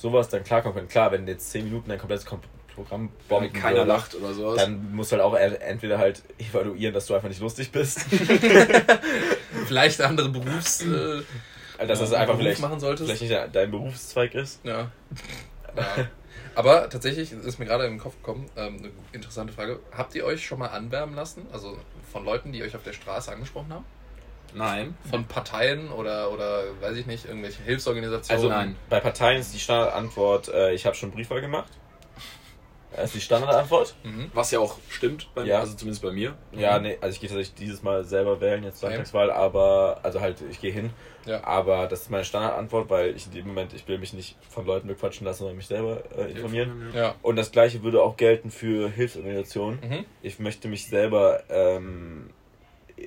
sowas dann klarkommen können. Klar, wenn jetzt 10 Minuten dein komplettes Kom Programm bomben keiner würde, lacht oder sowas. dann musst du halt auch entweder halt evaluieren, dass du einfach nicht lustig bist. Vielleicht andere Berufs... Äh, dass das Ja, einfach Beruf vielleicht, machen solltest. vielleicht nicht dein- Berufszweig ist. Ja. ja. Aber tatsächlich ist mir gerade in den Kopf gekommen, ähm, eine interessante Frage. Habt ihr euch schon mal anwerben lassen? Also von Leuten, die euch auf der Straße angesprochen haben? Nein. Von Parteien oder, oder weiß ich nicht, irgendwelche Hilfsorganisationen? Also nein. bei Parteien ist die Standardantwort, äh, ich habe schon Briefwahl gemacht. Das ist die Standardantwort. Was ja auch stimmt, bei, Ja. also zumindest bei mir. Ja, nee, also ich gehe tatsächlich dieses Mal selber wählen, jetzt. Landtagswahl, aber, also halt, ich gehe hin. Ja. Aber das ist meine Standardantwort, weil ich in dem Moment, ich will mich nicht von Leuten bequatschen lassen, sondern mich selber äh, informieren. Ja. Und das gleiche würde auch gelten für Hilfsorganisationen. Mhm. Ich möchte mich selber, ähm,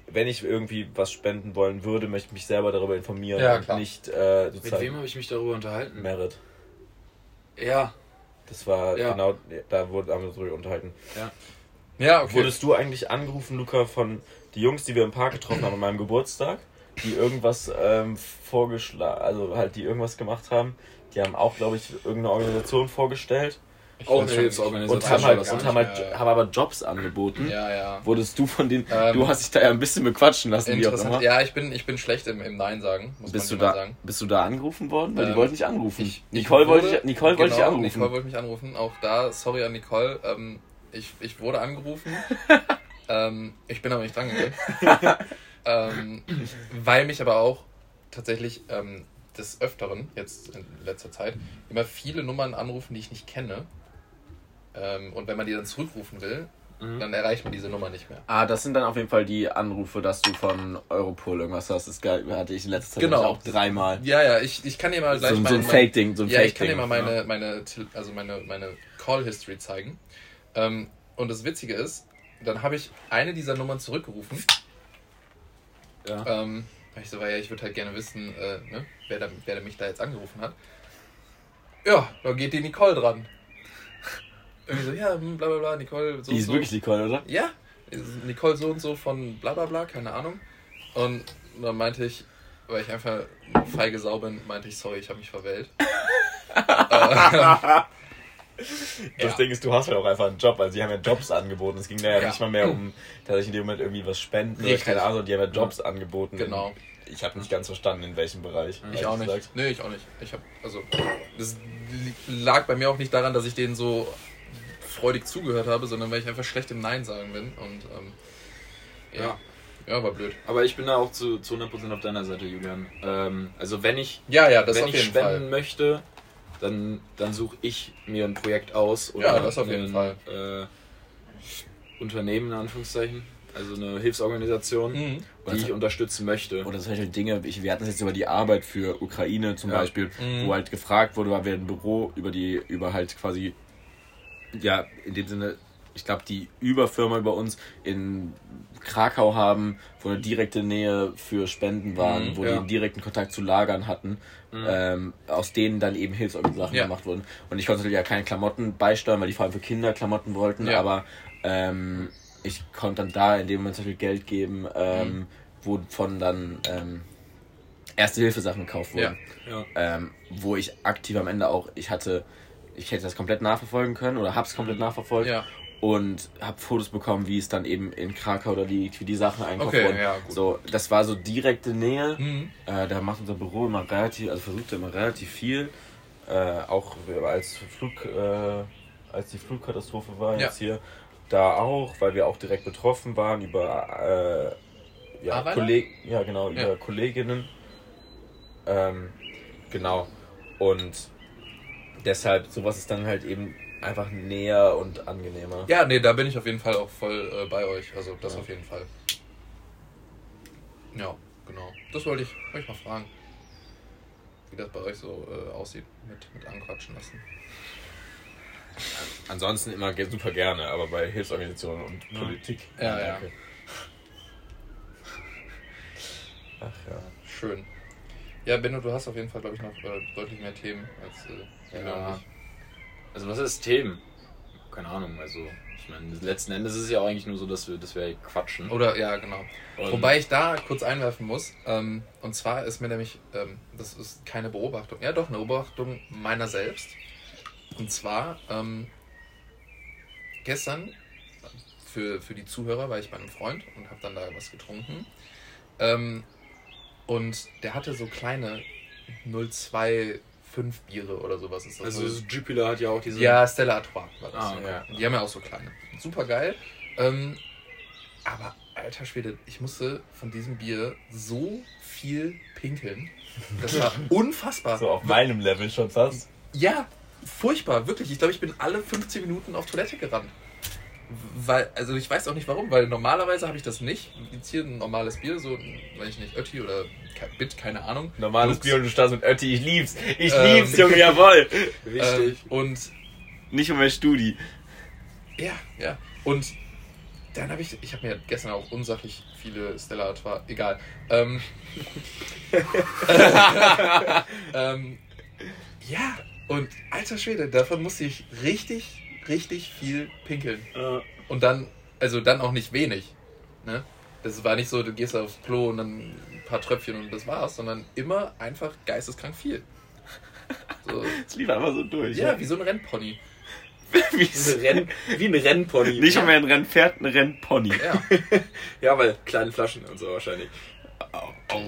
wenn ich irgendwie was spenden wollen würde, möchte ich mich selber darüber informieren Ja, und nicht äh, Mit wem habe ich mich darüber unterhalten? Merit. Ja. Das war Ja. genau, da wurde haben wir darüber unterhalten. Ja, okay. Wurdest du eigentlich angerufen, Luca, von die Jungs, die wir im Park getroffen haben an meinem Geburtstag, die irgendwas ähm, vorgeschlagen, also halt die irgendwas gemacht haben? Die haben auch, glaube ich, irgendeine Organisation vorgestellt Ich Auch eine Hilfsorganisation. und haben halt, und haben, halt mehr. haben aber Jobs angeboten. Ja, ja. Wurdest du von denen, Ähm, du hast dich da ja ein bisschen bequatschen lassen, wie auch immer. Ja, ich bin, ich bin schlecht im, im Nein sagen, muss Bist du, man mal da, sagen. bist du da angerufen worden? Weil die Ähm, wollten dich anrufen. Ich, Nicole, ich wollte wurde- ich, Nicole wollte ich genau, anrufen. Nicole wollte mich anrufen. Auch da, sorry an Nicole. Ähm, ich, ich wurde angerufen. ähm, ich bin aber nicht dran gegangen. ähm, weil mich aber auch tatsächlich ähm, des Öfteren, jetzt in letzter Zeit, immer viele Nummern anrufen, die ich nicht kenne. Ähm, und wenn man die dann zurückrufen will, Mhm. dann erreicht man diese Nummer nicht mehr. Ah, das sind dann auf jeden Fall die Anrufe, dass du von Europol irgendwas hast. Das hatte ich in letzter Zeit Genau. auch dreimal. Ja, ja, ich, ich kann dir mal So, gleich so ein meine- Fake-Ding, so ein ja, ich kann Fake-Ding. dir mal meine, meine, Tel- also meine, meine Call-History zeigen. Ähm, und das Witzige ist, dann habe ich eine dieser Nummern zurückgerufen. Ja. Ähm, weil ich so war, ja, ich würde halt gerne wissen, äh, ne, wer, da, wer da mich da jetzt angerufen hat. Ja, da geht die Nicole dran. Irgendwie so, ja, hm, bla bla bla, Nicole so Die und ist so. wirklich Nicole, oder? Ja, Nicole so und so von bla bla bla, keine Ahnung. Und dann meinte ich, weil ich einfach eine feige Sau bin, meinte ich, sorry, ich habe mich verwählt. äh, Das Ja. Ding ist, du hast ja auch einfach einen Job. Also, die haben ja Jobs angeboten. Es ging da ja, Ja. nicht mal mehr um, dass ich in dem Moment irgendwie was spenden oder keine Ahnung. Die haben ja Jobs angeboten. Genau. Ich habe nicht ganz verstanden, in welchem Bereich. ich auch nicht. gesagt. Nee, ich auch nicht. Ich habe also das lag bei mir auch nicht daran, dass ich denen so freudig zugehört habe, sondern weil ich einfach schlecht im Nein sagen bin und ähm, ja. ja, war blöd. Aber ich bin da auch zu, zu 100% auf deiner Seite, Julian. Ähm, also wenn ich, Ja, ja, das wenn auf ich spenden Fall. möchte, dann, dann suche ich mir ein Projekt aus oder Ja, das auf jeden ein, Fall. Äh, Unternehmen in Anführungszeichen, also eine Hilfsorganisation, Mhm. die ich unterstützen möchte. Oder solche Dinge, ich, wir hatten es jetzt über die Arbeit für Ukraine zum Ja. Beispiel, Mhm. wo halt gefragt wurde, weil wir ein Büro über die, über halt quasi, ja, in dem Sinne, ich glaube, die Überfirma über uns in Krakau haben, wo eine direkte Nähe für Spenden waren, Mhm, wo ja. die einen direkten Kontakt zu Lagern hatten, ähm, aus denen dann eben Hilfsorganisationen Ja. gemacht wurden. Und ich konnte natürlich ja keine Klamotten beisteuern, weil die vor allem für Kinder Klamotten wollten, Ja. aber ähm, ich konnte dann da in dem Moment zum Beispiel Geld geben, ähm, Mhm. wovon dann ähm, erste Hilfesachen gekauft wurden. Ja. Ähm, wo ich aktiv am Ende auch, ich hatte, ich hätte das komplett nachverfolgen können oder hab's komplett nachverfolgt Ja. und habe Fotos bekommen, wie es dann eben in Krakau da liegt, wie die Sachen einkauft Okay, wurden. ja, gut. So, das war so direkte Nähe. Mhm. Äh, da macht unser Büro immer relativ, also versucht er immer relativ viel. Äh, auch als Flug, äh, als die Flugkatastrophe war Ja. jetzt hier, da auch, weil wir auch direkt betroffen waren über äh, ja? Kolleg ja genau, Ja. über Kolleginnen. Ähm, genau. Und deshalb, sowas ist dann halt eben einfach näher und angenehmer. Ja, nee, da bin ich auf jeden Fall auch voll äh, bei euch. Also das Ja. auf jeden Fall. Ja, genau. Das wollte ich euch mal fragen. Wie das bei euch so äh, aussieht mit, mit anquatschen lassen. Ansonsten immer super gerne, aber bei Hilfsorganisationen und Ja. Politik. Ja, ja. danke. Ach ja. Schön. Ja, Benno, du hast auf jeden Fall, glaube ich, noch äh, deutlich mehr Themen als äh, Ja. und ich. Also was ist Themen? Keine Ahnung, also ich meine, letzten Endes ist es ja auch eigentlich nur so, dass wir, dass wir quatschen. Oder, ja, genau. Und- Wobei ich da kurz einwerfen muss. Ähm, und zwar ist mir nämlich, ähm, das ist keine Beobachtung, ja doch, eine Beobachtung meiner selbst. Und zwar, ähm, gestern, für, für die Zuhörer, war ich bei einem Freund und habe dann da was getrunken. Ähm, und der hatte so kleine 025 Biere oder sowas ist das. Also so. Jupiler hat ja auch diese... Ja, Stella Artois war das. Ah, okay. ja. Die haben ja auch so kleine. Super geil. Ähm, aber alter Schwede, ich musste von diesem Bier so viel pinkeln. Das war unfassbar. So auf meinem Level schon fast. Ja, furchtbar, wirklich. Ich glaube, ich bin alle 15 Minuten auf Toilette gerannt. Weil, also ich weiß auch nicht warum, weil normalerweise habe ich das nicht. Jetzt hier ein normales Bier, so, weiß ich nicht, Ötti oder Ke- Bit, keine Ahnung. Normales Lux. Bier und du startest mit Ötti, ich lieb's. Ich Ähm, lieb's, Junge, jawoll. Ähm, Wichtig. und Nicht um mein Studi. Ja, ja. Und dann habe ich, ich habe mir gestern auch unsachlich viele Stella Artois, egal. Ähm, ähm, ja, und alter Schwede, davon musste ich richtig, richtig viel pinkeln. Und dann, also dann auch nicht wenig. Ne? Das war nicht so, du gehst aufs Klo und dann ein paar Tröpfchen und das war's, sondern immer einfach geisteskrank viel. So, Es lief einfach so durch. ja, wie so ein Rennpony. wie, Ein Renn, wie ein Rennpony. Nicht um ein Rennpferd, ein Rennpony. Ja. Ja, weil kleine Flaschen und so wahrscheinlich.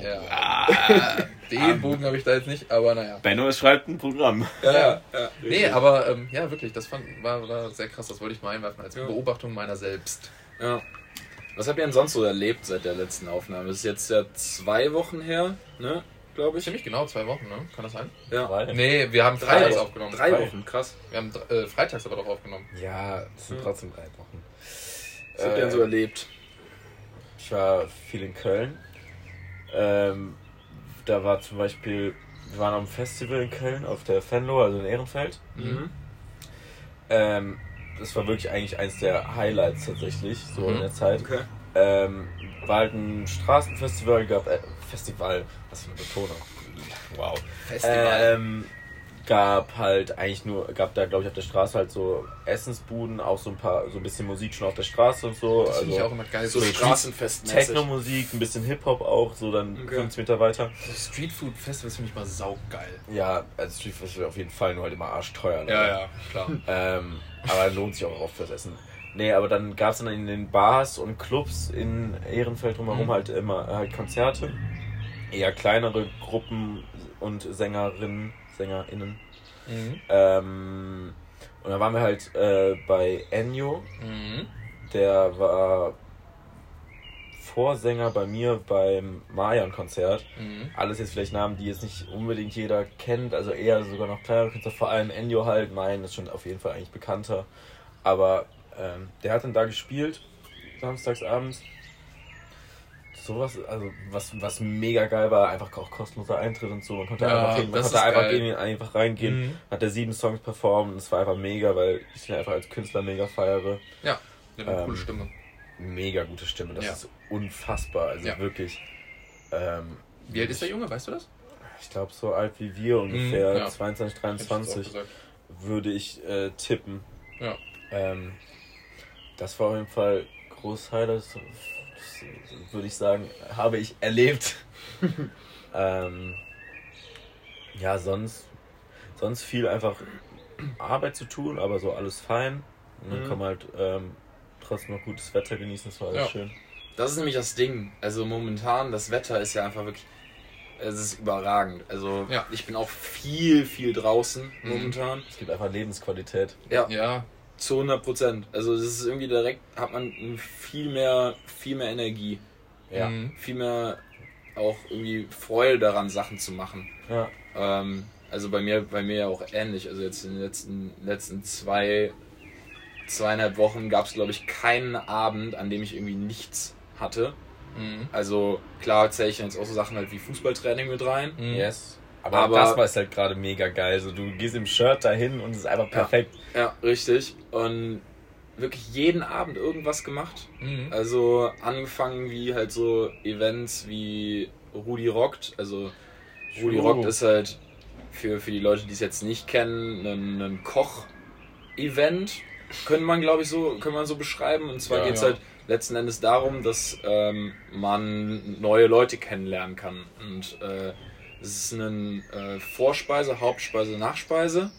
Ja. Ah. Den Bogen habe ich da jetzt nicht, aber naja. Benno schreibt ein Programm. Ja, ja. ja. Nee, aber ähm, ja, wirklich, das fand, war, war sehr krass. Das wollte ich mal einwerfen als Ja. Beobachtung meiner selbst. Ja. Was habt ihr denn sonst so erlebt seit der letzten Aufnahme? Das ist jetzt ja zwei Wochen her, ne? Glaube ich. Ziemlich genau zwei Wochen, ne? Kann das sein? Ja. Drei. Nee, wir haben Drei Wochen. aufgenommen. Drei. Wochen, krass. Wir haben äh, freitags aber doch aufgenommen. Ja, das sind trotzdem drei Wochen. Was habt ihr denn so Äh, erlebt? Ich war viel in Köln. Ähm, da war zum Beispiel, wir waren auf einem Festival in Köln, auf der Fenlo, also in Ehrenfeld. Mhm. Ähm, das war wirklich eigentlich eins der Highlights tatsächlich, so Mhm. in der Zeit. Okay. Ähm, war halt ein Straßenfestival, gab äh, Festival, was für eine Betonung. Wow. Ähm, gab halt eigentlich nur, gab da glaube ich auf der Straße halt so Essensbuden, auch so ein paar, so ein bisschen Musik schon auf der Straße und so. das finde ich also auch immer geil. So So, Straßenfest. Techno-Musik, ein bisschen Hip-Hop auch, so dann Okay. 15 Meter weiter. so Streetfood-Festivals finde ich mal saugeil. Ja, also Street Festival auf jeden Fall, nur halt immer arschteuer. ne? Ja, ja, klar. Ähm, aber lohnt sich auch oft fürs Essen. Nee, aber dann gab es dann in den Bars und Clubs in Ehrenfeld drumherum Mhm. halt immer halt Konzerte. Eher kleinere Gruppen und Sängerinnen, SängerInnen. Mhm. Ähm, und dann waren wir halt äh, bei Ennio, Mhm. der war Vorsänger bei mir beim Mayan-Konzert. Mhm. Alles jetzt vielleicht Namen, die jetzt nicht unbedingt jeder kennt, also eher sogar noch kleinere Künstler, vor allem Ennio halt, Mayan ist schon auf jeden Fall eigentlich bekannter. Aber ähm, der hat dann da gespielt, samstags abends. Sowas, also was, was mega geil war, einfach auch kostenloser Eintritt und so. Man konnte Ja, einfach, hin, man konnte einfach, gehen, einfach reingehen, Mhm. hat der sieben Songs performt und es war einfach mega, weil ich ihn einfach als Künstler mega feiere. Ja, eine Ähm, coole Stimme. Mega gute Stimme, das Ja. ist unfassbar, also Ja. wirklich. Ähm, Wie alt ist der Junge, weißt du das? Ich glaube, so alt wie wir ungefähr, Mhm, ja. 22, Hätte ich jetzt auch 23, gesagt. würde ich äh, tippen. Ja. Ähm, das war auf jeden Fall Highlight, das, würde ich sagen, habe ich erlebt. ähm, ja, sonst, sonst viel einfach Arbeit zu tun, aber so alles fein. Und dann Mhm. kann man halt ähm, trotzdem noch gutes Wetter genießen, das war alles Ja. schön. Das ist nämlich das Ding. Also momentan, das Wetter ist ja einfach wirklich. Es ist überragend. Also Ja. ich bin auch viel, viel draußen Mhm. momentan. Es gibt einfach Lebensqualität. Ja, Ja, zu 100 Prozent. Also es ist irgendwie direkt, hat man viel mehr, viel mehr Energie. Ja. Mhm. Viel mehr auch irgendwie Freude daran, Sachen zu machen. Ja. Ähm, also bei mir, bei mir ja auch ähnlich. Also jetzt in den letzten, letzten zwei, zweieinhalb Wochen gab es, glaube ich, keinen Abend, an dem ich irgendwie nichts hatte. Mhm. Also klar zähle ich jetzt auch so Sachen halt wie Fußballtraining mit rein. Mhm. Yes. Aber, Aber- das war es halt gerade mega geil. So, du gehst im Shirt dahin und es ist einfach perfekt. Ja, richtig. Und wirklich jeden Abend irgendwas gemacht. Mhm. Also angefangen wie halt so Events wie Rudi Rockt. Also Rudi. Rockt ist halt für, für die Leute, die es jetzt nicht kennen, ein, ein Koch-Event. Könnte man, glaube ich, so, kann man so beschreiben. Und zwar Ja, geht es ja. halt letzten Endes darum, dass ähm, man neue Leute kennenlernen kann. Und äh, es ist eine äh, Vorspeise, Hauptspeise, Nachspeise,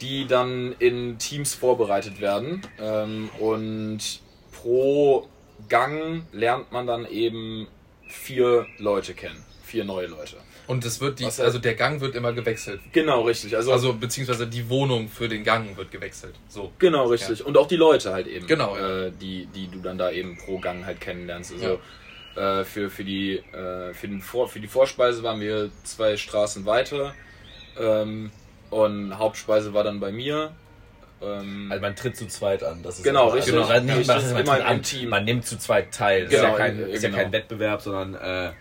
die dann in Teams vorbereitet werden. Ähm, und pro Gang lernt man dann eben vier Leute kennen. Vier neue Leute. Und es wird die, Was also der Gang wird immer gewechselt. Genau, richtig. Also, Also beziehungsweise die Wohnung für den Gang wird gewechselt. So. genau, richtig. Und auch die Leute halt eben. Genau, ja. Äh, die, die du dann da eben pro Gang halt kennenlernst. Also äh, für, für, die, äh, für, den Vor für die Vorspeise waren wir zwei Straßen weiter. Ähm, Und Hauptspeise war dann bei mir. Ähm, Also man tritt zu zweit an. Das ist Genau, also richtig. Man, nimmt, Richtig. man, man, Immer im Team. man nimmt zu zweit teil. Das Genau, ist, ja kein, ist ja genau. kein Wettbewerb, sondern äh,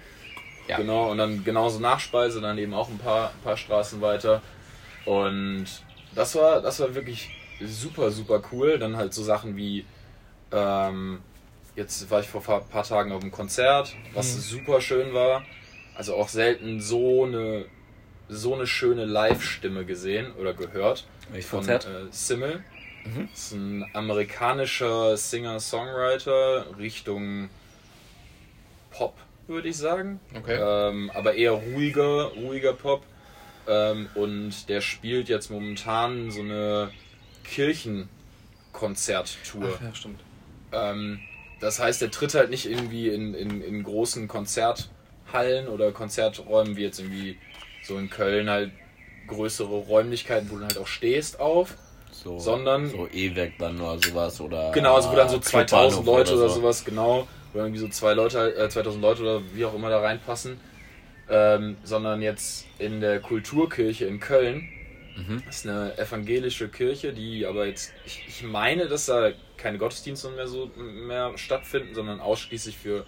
Ja. Genau, und dann genauso Nachspeise, dann eben auch ein paar, paar Straßen weiter. Und das war, das war wirklich super, super cool. Dann halt so Sachen wie, ähm, jetzt war ich vor ein paar Tagen auf einem Konzert, was Mhm. super schön war. Also auch selten so eine, so eine schöne Live-Stimme gesehen oder gehört. Welches Von Konzert? äh, Simmel. Mhm. Das ist ein amerikanischer Singer-Songwriter Richtung Pop, würde ich sagen. Okay. Ähm, aber eher ruhiger, ruhiger Pop. Ähm, und der spielt jetzt momentan so eine Kirchenkonzerttour. Ja, stimmt. Ähm, das heißt, er tritt halt nicht irgendwie in, in, in großen Konzerthallen oder Konzerträumen wie jetzt irgendwie so in Köln halt größere Räumlichkeiten, wo du halt auch stehst auf, So, sondern so E-Werk dann oder sowas oder. Genau, also wo dann so 2000 Clubbahnhof Leute oder, so. sowas, genau, wo irgendwie so zwei Leute, äh, 2000 Leute oder wie auch immer da reinpassen, ähm, sondern jetzt in der Kulturkirche in Köln. Mhm. Das ist eine evangelische Kirche, die aber jetzt, ich, ich meine, dass da keine Gottesdienste mehr so mehr stattfinden, sondern ausschließlich für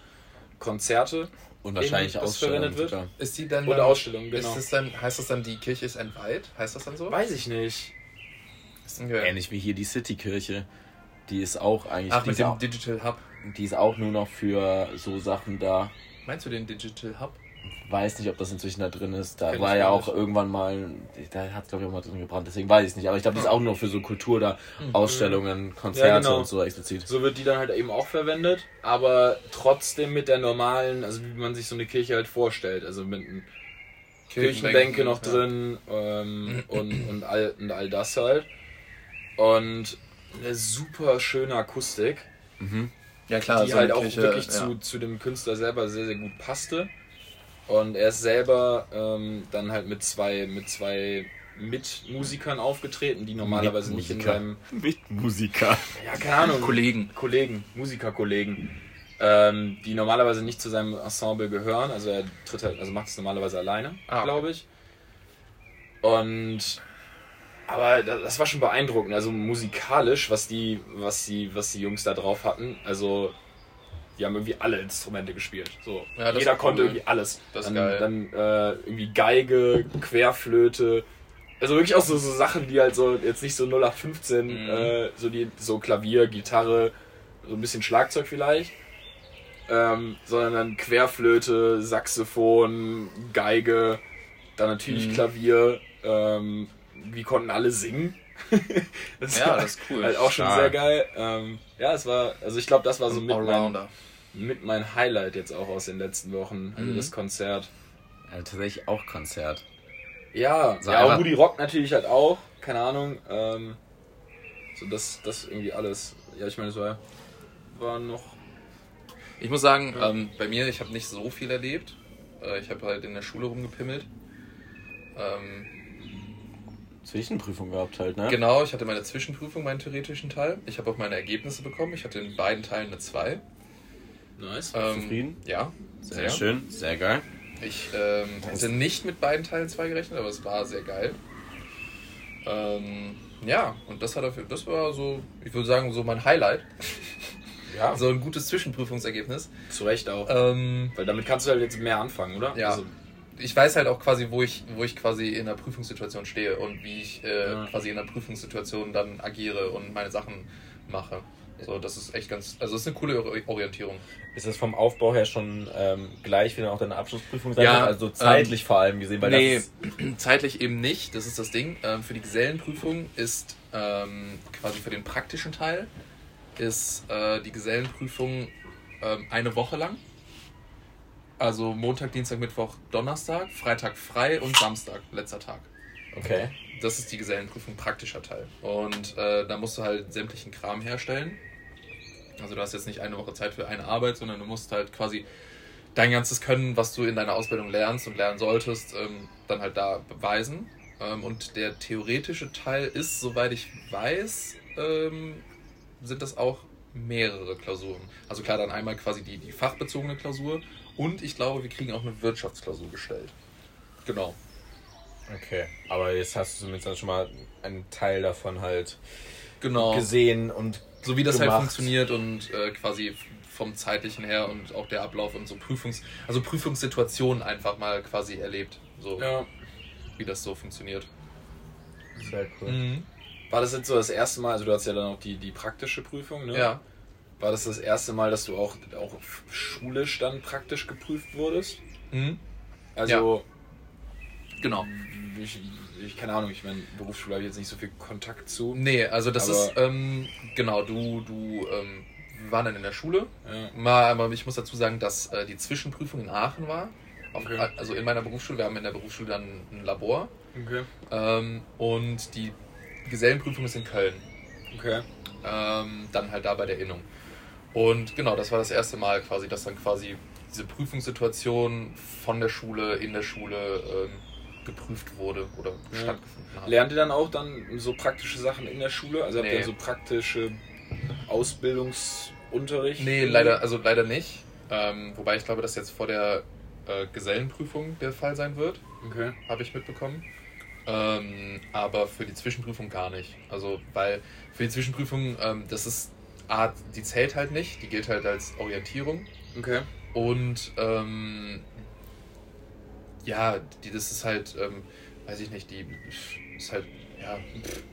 Konzerte Und wahrscheinlich Ausstellungen. wird. sogar. Ist die dann. oder Ausstellungen, genau. Ist das dann, heißt das dann, die Kirche ist entweiht? Heißt das dann so? Weiß ich nicht. Ähnlich wie hier die Citykirche. Die ist auch eigentlich. Ach, mit dem auch, Digital Hub. die ist auch nur noch für so Sachen da. Meinst du den Digital Hub? Weiß nicht, ob das inzwischen da drin ist. Da Kenn war ja auch nicht. irgendwann mal, da hat es glaube ich auch mal drin gebrannt, deswegen weiß ich es nicht. Aber ich glaube, das ist auch nur für so Kultur da, Ausstellungen, Konzerte Ja, genau. und so explizit. So wird die dann halt eben auch verwendet, aber trotzdem mit der normalen, also wie man sich so eine Kirche halt vorstellt. Also mit einem Kirchenbänke noch ja. drin ähm, und, und, all, und all das halt. Und eine super schöne Akustik, Mhm. Ja, klar, die so halt auch Kirche, wirklich ja. zu, zu dem Künstler selber sehr, sehr gut passte. Und er ist selber ähm, dann halt mit zwei, mit zwei Mitmusikern aufgetreten, die normalerweise nicht in seinem Mitmusiker. ja, keine Ahnung. Kollegen. Kollegen, Musikerkollegen, ähm, die normalerweise nicht zu seinem Ensemble gehören. Also er tritt halt, also macht es normalerweise alleine, Ah, glaube ich. Und aber das, das war schon beeindruckend. Also musikalisch, was die, was die, was die Jungs da drauf hatten. Also die haben irgendwie alle Instrumente gespielt. So, Ja, jeder konnte cool. irgendwie alles. Das dann, geil. Dann äh, irgendwie Geige, Querflöte. Also wirklich auch so, so Sachen, die halt so jetzt nicht so 0815, Mhm. äh, so die so Klavier, Gitarre, so ein bisschen Schlagzeug vielleicht. Ähm, sondern dann Querflöte, Saxophon, Geige, dann natürlich Mhm. Klavier. Ähm, die konnten alle singen. das Ja, das ist cool. Halt auch schon Stark. sehr geil. Ähm, ja, es war, also ich glaube, das war so mit mein, Allrounder. Mit mein Highlight jetzt auch aus den letzten Wochen. Also Mhm. das Konzert. Ja, tatsächlich auch Konzert. Ja, So ja Rudi Rock natürlich halt auch. Keine Ahnung. Ähm, so das, das irgendwie alles. Ja, ich meine, es war, war noch. Ich muss sagen, Ja. ähm, bei mir, ich habe nicht so viel erlebt. Äh, ich habe halt in der Schule rumgepimmelt. Ähm, Zwischenprüfung gehabt halt, ne? Genau, ich hatte meine Zwischenprüfung, meinen theoretischen Teil. Ich habe auch meine Ergebnisse bekommen. Ich hatte in beiden Teilen eine 2. Nice. Ähm, Zufrieden? Ja, Sehr schön, sehr geil. Ich ähm, hätte nicht mit beiden Teilen 2 gerechnet, aber es war sehr geil. Ähm, ja, und das, hat dafür, das war so, ich würde sagen, so mein Highlight. Ja, So ein gutes Zwischenprüfungsergebnis. zu Recht auch. Ähm, Weil damit kannst du halt jetzt mehr anfangen, oder? Ja. Also, ich weiß halt auch quasi, wo ich, wo ich quasi in einer Prüfungssituation stehe und wie ich äh, Ja. quasi in einer Prüfungssituation dann agiere und meine Sachen mache. So, das ist echt ganz, also das ist eine coole Ori- Orientierung. Ist das vom Aufbau her schon ähm, gleich wie dann auch deine Abschlussprüfung sein Ja, wird? Also zeitlich vor allem gesehen, weil nee, zeitlich eben nicht, das ist das Ding. Ähm, für die Gesellenprüfung ist ähm, quasi für den praktischen Teil ist äh, die Gesellenprüfung ähm, eine Woche lang. Also Montag, Dienstag, Mittwoch, Donnerstag, Freitag frei und Samstag, letzter Tag. okay. Das ist die Gesellenprüfung praktischer Teil. Und äh, da musst du halt sämtlichen Kram herstellen. Also du hast jetzt nicht eine Woche Zeit für eine Arbeit, sondern du musst halt quasi dein ganzes Können, was du in deiner Ausbildung lernst und lernen solltest, ähm, dann halt da beweisen. Ähm, und der theoretische Teil ist, soweit ich weiß, ähm, sind das auch mehrere Klausuren. Also klar, dann einmal quasi die, die fachbezogene Klausur und ich glaube, wir kriegen auch eine Wirtschaftsklausur gestellt. Genau. Okay, aber jetzt hast du zumindest schon mal einen Teil davon halt Genau. gesehen und so wie das halt gemacht. funktioniert und äh, quasi vom zeitlichen her und auch der Ablauf und so Prüfungs also Prüfungssituationen einfach mal quasi erlebt, so Ja. wie das so funktioniert. sehr cool. Mhm. War das jetzt so das erste Mal, also du hast ja dann auch die, die praktische Prüfung, ne? Ja. War das das erste Mal, dass du auch, auch schulisch dann praktisch geprüft wurdest? Mhm. Also, Genau. ich, ich keine Ahnung, ich meine, Berufsschule habe ich jetzt nicht so viel Kontakt zu. Nee, also das ist ähm, genau, du, du ähm, wir waren dann in der Schule. Ja. Mal, aber ich muss dazu sagen, dass äh, die Zwischenprüfung in Aachen war. Auf, Okay. Also in meiner Berufsschule, wir haben in der Berufsschule dann ein Labor. Okay. Ähm, und die Gesellenprüfung ist in Köln. Okay. ähm, dann halt da bei der Innung. Und genau, das war das erste Mal quasi, dass dann quasi diese Prüfungssituation von der Schule in der Schule ähm, geprüft wurde oder Ja. stattgefunden hat. Lernt ihr dann auch dann so praktische Sachen in der Schule? Also habt Nee. ihr so praktische Ausbildungsunterricht? Nee, leider, also leider nicht. Ähm, wobei ich glaube, dass jetzt vor der äh, Gesellenprüfung der Fall sein wird, Okay. habe ich mitbekommen. Ähm, aber für die Zwischenprüfung gar nicht. Also, weil für die Zwischenprüfung, ähm, das ist Art, die zählt halt nicht, die gilt halt als Orientierung. Okay. Und ähm, ja, die, das ist halt, ähm, weiß ich nicht, die ist halt, ja,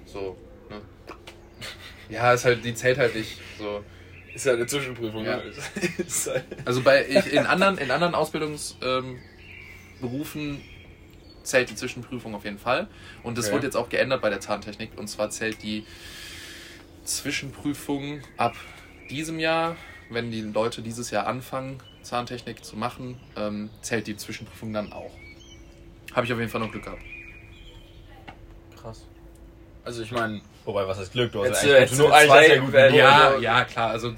so, ne? Ja, ist halt, die zählt halt nicht. So. Ist ja eine Zwischenprüfung, Ja. ne? Halt- Also bei ich, in anderen, in anderen Ausbildungsberufen ähm, zählt die Zwischenprüfung auf jeden Fall. Und das Okay. wurde jetzt auch geändert bei der Zahntechnik. Und zwar zählt die Zwischenprüfung ab diesem Jahr, wenn die Leute dieses Jahr anfangen, Zahntechnik zu machen, ähm, zählt die Zwischenprüfung dann auch. Habe ich auf jeden Fall noch Glück gehabt. Krass. also ich meine, Wobei, was heißt Glück? Du hast Hättest ja eigentlich nur zwei sehr gut. Ja, ja, klar. Also,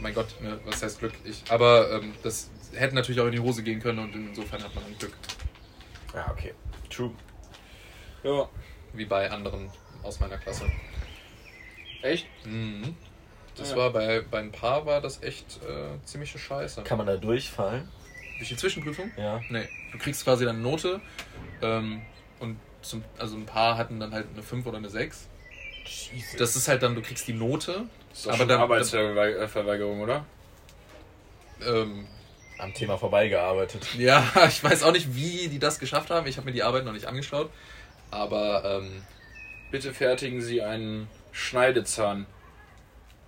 mein Gott, ne, was heißt Glück? Ich, aber ähm, das hätte natürlich auch in die Hose gehen können und insofern hat man dann Glück. Ja, okay. True. ja. Wie bei anderen aus meiner Klasse. Echt? Mhm. Das Ja. war bei, bei ein paar war das echt äh, ziemliche Scheiße. Kann man da durchfallen? Durch die Zwischenprüfung? Ja. Nee. Du kriegst quasi dann eine Note ähm, und zum, also ein paar hatten dann halt eine 5 oder eine 6. Jesus. Das ist halt dann, du kriegst die Note. Ist doch Aber dann- Arbeitsverweigerung, oder? Ähm, Am Thema vorbeigearbeitet. ja, ich weiß auch nicht, wie die das geschafft haben. Ich habe mir die Arbeit noch nicht angeschaut. Aber ähm, Bitte fertigen Sie einen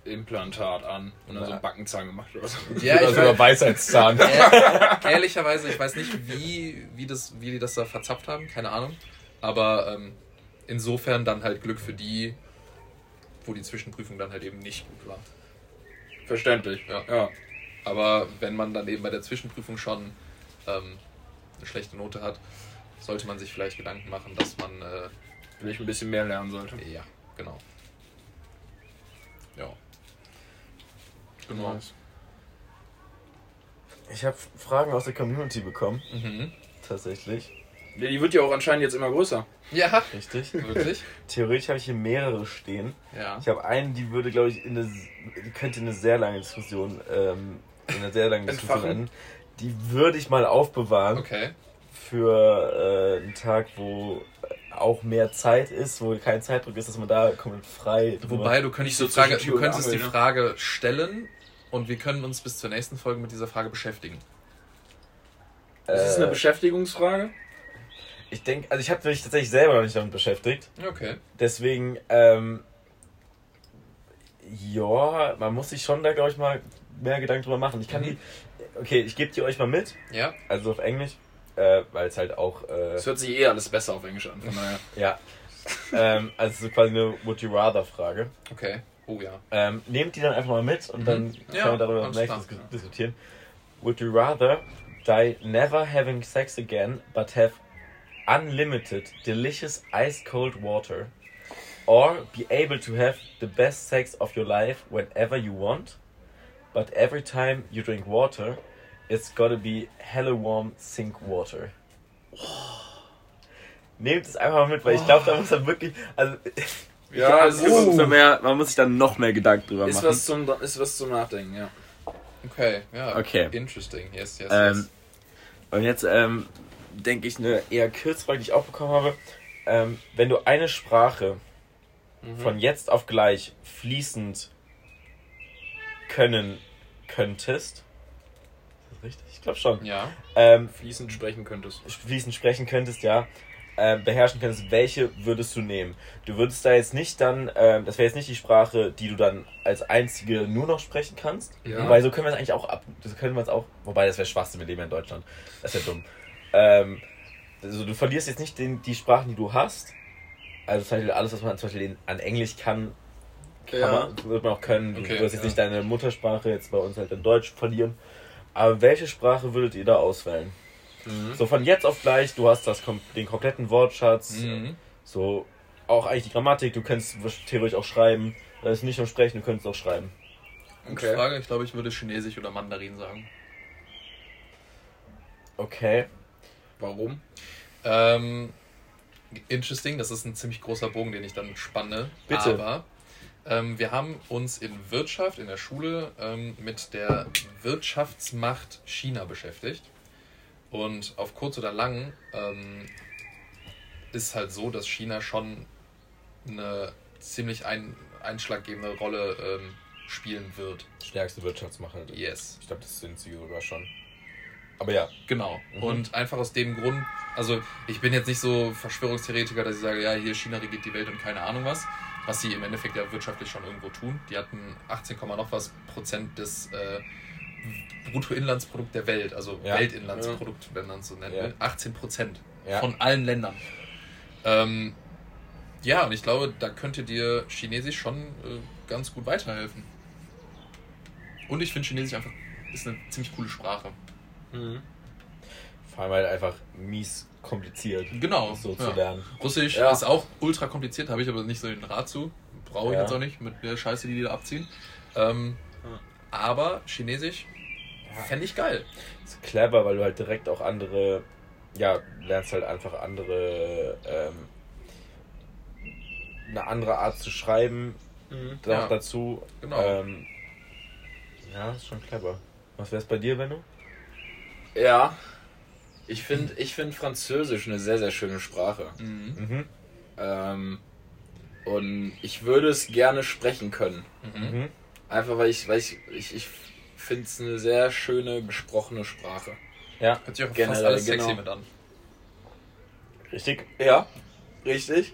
Schneidezahnimplantat an und dann so Na. einen Backenzahn gemacht oder so. ja, Oder sogar Weisheitszahn. ehr- ehrlicherweise, ich weiß nicht, wie, wie, das, wie die das da verzapft haben. Keine Ahnung. Aber ähm, insofern dann halt Glück für die, wo die Zwischenprüfung dann halt eben nicht gut war. Verständlich. Ja. ja. Aber wenn man dann eben bei der Zwischenprüfung schon ähm, eine schlechte Note hat, sollte man sich vielleicht Gedanken machen, dass man äh, Vielleicht ein bisschen mehr lernen sollte. ja, genau. Ja. Genau. Nice. Ich habe Fragen aus der Community bekommen, Mhm. tatsächlich. Ja, die wird ja auch anscheinend jetzt immer größer. Ja, Richtig. wirklich? Theoretisch habe ich hier mehrere stehen. Ja. Ich habe einen, die würde, glaube ich, in eine, könnte eine sehr lange Diskussion, ähm, in einer sehr langen Diskussion enden. Die würde ich mal aufbewahren Okay. für äh, einen Tag, wo auch mehr Zeit ist, wo kein Zeitdruck ist, dass man da komplett frei Wobei, du könntest, die Frage, du könntest die ne? Frage stellen und wir können uns bis zur nächsten Folge mit dieser Frage beschäftigen. Ist das eine Äh, Beschäftigungsfrage? Ich denke, also ich habe mich tatsächlich selber noch nicht damit beschäftigt. Okay. Deswegen, ähm, ja, man muss sich schon da, glaube ich, mal mehr Gedanken drüber machen. Ich kann Mhm. die, okay, ich gebe die euch mal mit, Ja. also auf Englisch, äh, weil es halt auch, äh, Es hört sich eh alles besser auf Englisch an, von daher. ja, ähm, also so quasi eine Would you rather Frage. Okay. Oh ja. Ähm, nehmt die dann einfach mal mit und dann Mhm. können Ja, wir darüber nächstes dis- diskutieren. Would you rather die never having sex again, but have unlimited, delicious ice cold water, or be able to have the best sex of your life whenever you want, but every time you drink water, it's gotta be hella warm sink water? Nehmt es einfach mal mit, weil ich glaube, da muss man wirklich, also Ja, ist ist, noch mehr, man muss sich dann noch mehr Gedanken drüber ist, machen. was zum, ist was zum Nachdenken, ja. Okay. Ja. Okay. Interesting. Yes, yes, Ähm, yes. Und jetzt ähm, denke ich, eine eher Kurzfrage, die ich auch bekommen habe. Ähm, wenn du eine Sprache von jetzt auf gleich fließend können könntest, ist das richtig? Ich glaube schon. Ja. Ähm, Fließend sprechen könntest. fließend sprechen könntest, ja, ähm, beherrschen könntest, welche würdest du nehmen? Du würdest da jetzt nicht dann, ähm, das wäre jetzt nicht die Sprache, die du dann als einzige nur noch sprechen kannst. Ja. Wobei, so können wir es eigentlich auch ab, das können wir es auch, wobei das wäre Schwachsinn, wir leben ja in Deutschland. Das ist ja dumm. Ähm, also du verlierst jetzt nicht den, die Sprachen, die du hast. Also zum Beispiel alles, was man zum Beispiel in, an Englisch kann, kann Ja. man, wird man auch können. Du Okay, wirst jetzt ja. nicht deine Muttersprache jetzt bei uns halt in Deutsch verlieren. Aber welche Sprache würdet ihr da auswählen? Mhm. So von jetzt auf gleich, du hast das, kom- den kompletten Wortschatz, Mhm. so auch eigentlich die Grammatik, du kannst theoretisch auch schreiben. Das ist nicht nur sprechen, du könntest auch schreiben. Gute Okay. Frage. Ich glaube, ich würde Chinesisch oder Mandarin sagen. Okay. Warum? Ähm, interesting, das ist ein ziemlich großer Bogen, den ich dann spanne. Bitte. Aber ähm, wir haben uns in Wirtschaft, in der Schule, ähm, mit der Wirtschaftsmacht China beschäftigt. Und auf kurz oder lang ähm, ist halt so, dass China schon eine ziemlich ein, einschlaggebende Rolle ähm, spielen wird. Stärkste Wirtschaftsmacher. Yes. Ich glaube, das sind sie sogar schon. Aber ja. Genau. Mhm. Und einfach aus dem Grund, also ich bin jetzt nicht so Verschwörungstheoretiker, dass ich sage, ja, hier China regiert die Welt und keine Ahnung was, was sie im Endeffekt ja wirtschaftlich schon irgendwo tun. Die hatten 18, Komma noch was Prozent des äh, Bruttoinlandsprodukt der Welt, also Ja. Weltinlandsprodukt, wenn man es so nennen Ja. will. 18 Prozent von allen Ländern. Ähm, ja, und ich glaube, da könnte dir Chinesisch schon äh, ganz gut weiterhelfen. Und ich finde Chinesisch einfach ist eine ziemlich coole Sprache. Mhm. Vor allem halt einfach mies kompliziert. Genau. So ja. zu lernen. Russisch Ja. ist auch ultra kompliziert, habe ich aber nicht so den Rat zu. Brauche ich Ja. jetzt auch nicht mit der Scheiße, die die da abziehen. Ähm. Aber Chinesisch Ja. fände ich geil. ist clever, weil du halt direkt auch andere, ja, lernst halt einfach andere, ähm, eine andere Art zu schreiben Mhm. noch Ja. dazu. Genau. Ähm, ja, ist schon clever. Was wär's bei dir, Benno? Ja. Ich finde ich find Französisch eine sehr, sehr schöne Sprache. Mhm. Mhm. Ähm, und ich würde es gerne sprechen können. Mhm. Einfach weil ich, weil ich, ich, ich finde es eine sehr schöne gesprochene Sprache. Ja, Hört sich auch fast Generell, alles sexy genau. mit an. richtig. Ja, richtig.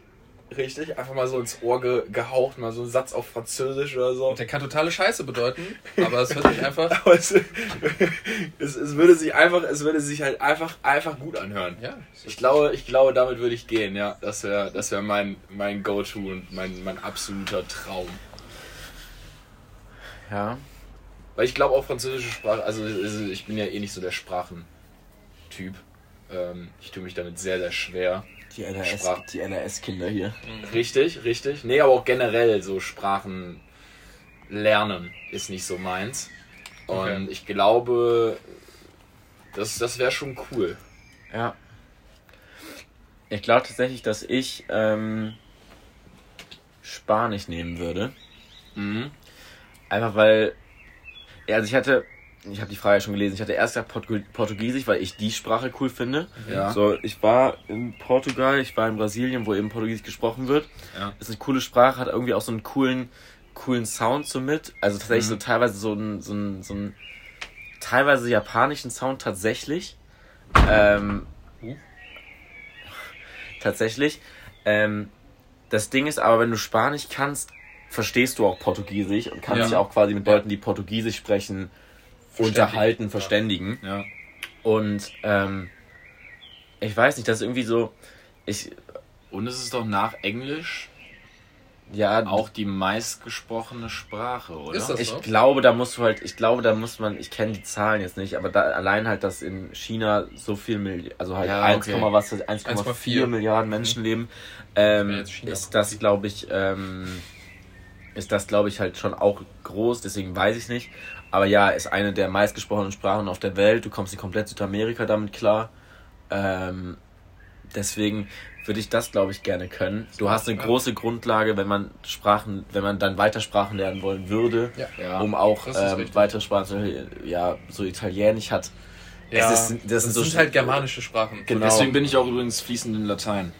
Richtig. Einfach mal so ins Ohr ge gehaucht, mal so ein Satz auf Französisch oder so. Und der kann totale Scheiße bedeuten, aber es hört sich einfach. Aber es, es, es würde sich einfach, es würde sich halt einfach, einfach gut anhören. Ja, Ich glaube, ich glaube, damit würde ich gehen, ja. Das wäre das wär mein, mein Go-To und mein, mein absoluter Traum. Ja. Weil ich glaube auch französische Sprache, also also ich bin ja eh nicht so der Sprachentyp. Ähm, ich tue mich damit sehr, sehr schwer. Die NRS-Kinder hier. Richtig, richtig. Nee, aber auch generell so Sprachen lernen ist nicht so meins. Und Okay. ich glaube, das, das wäre schon cool. Ja. Ich glaube tatsächlich, dass ich ähm, Spanisch nehmen würde. Mhm. Einfach weil. Ja, also ich hatte. Ich habe die Frage schon gelesen. Ich hatte erst gesagt Portu Portugiesisch, weil ich die Sprache cool finde. Ja. So, ich war in Portugal, ich war in Brasilien, wo eben Portugiesisch gesprochen wird. Ja. Ist eine coole Sprache, hat irgendwie auch so einen coolen, coolen Sound so mit. Also tatsächlich Mhm. so teilweise so ein, so ein, so ein teilweise japanischen Sound tatsächlich. Ähm, Uh. Tatsächlich. Ähm, das Ding ist aber, wenn du Spanisch kannst, verstehst du auch Portugiesisch und kannst Ja. dich auch quasi mit. Leuten, die Portugiesisch sprechen, unterhalten, verständigen. Ja. Und ähm, ich weiß nicht, das ist irgendwie so. Ich, Und es ist doch nach Englisch ja, auch die meistgesprochene Sprache, oder? Ist das ich so? glaube, da musst du halt, ich glaube, da muss man, ich kenne die Zahlen jetzt nicht, aber da allein halt, dass in China so viel Milli also halt Ja, 1, okay. was 1,4 1,4 Milliarden Menschen leben, Mhm. wäre ähm, ist das, glaube ich, ähm, ist das, glaube ich, halt schon auch groß, deswegen weiß ich nicht. Aber ja, ist eine der meistgesprochenen Sprachen auf der Welt. Du kommst in komplett Südamerika damit klar. Ähm, deswegen würde ich das, glaube ich, gerne können. Du hast eine große Grundlage, wenn man Sprachen, wenn man dann weiter Sprachen lernen wollen würde, Ja. Ja. um auch ähm, weitere Sprachen, zum Beispiel, ja, so Italienisch hat Ja, Es ist- das das, sind so sind halt germanische Sprachen. Genau. Deswegen bin ich auch übrigens fließend in Latein.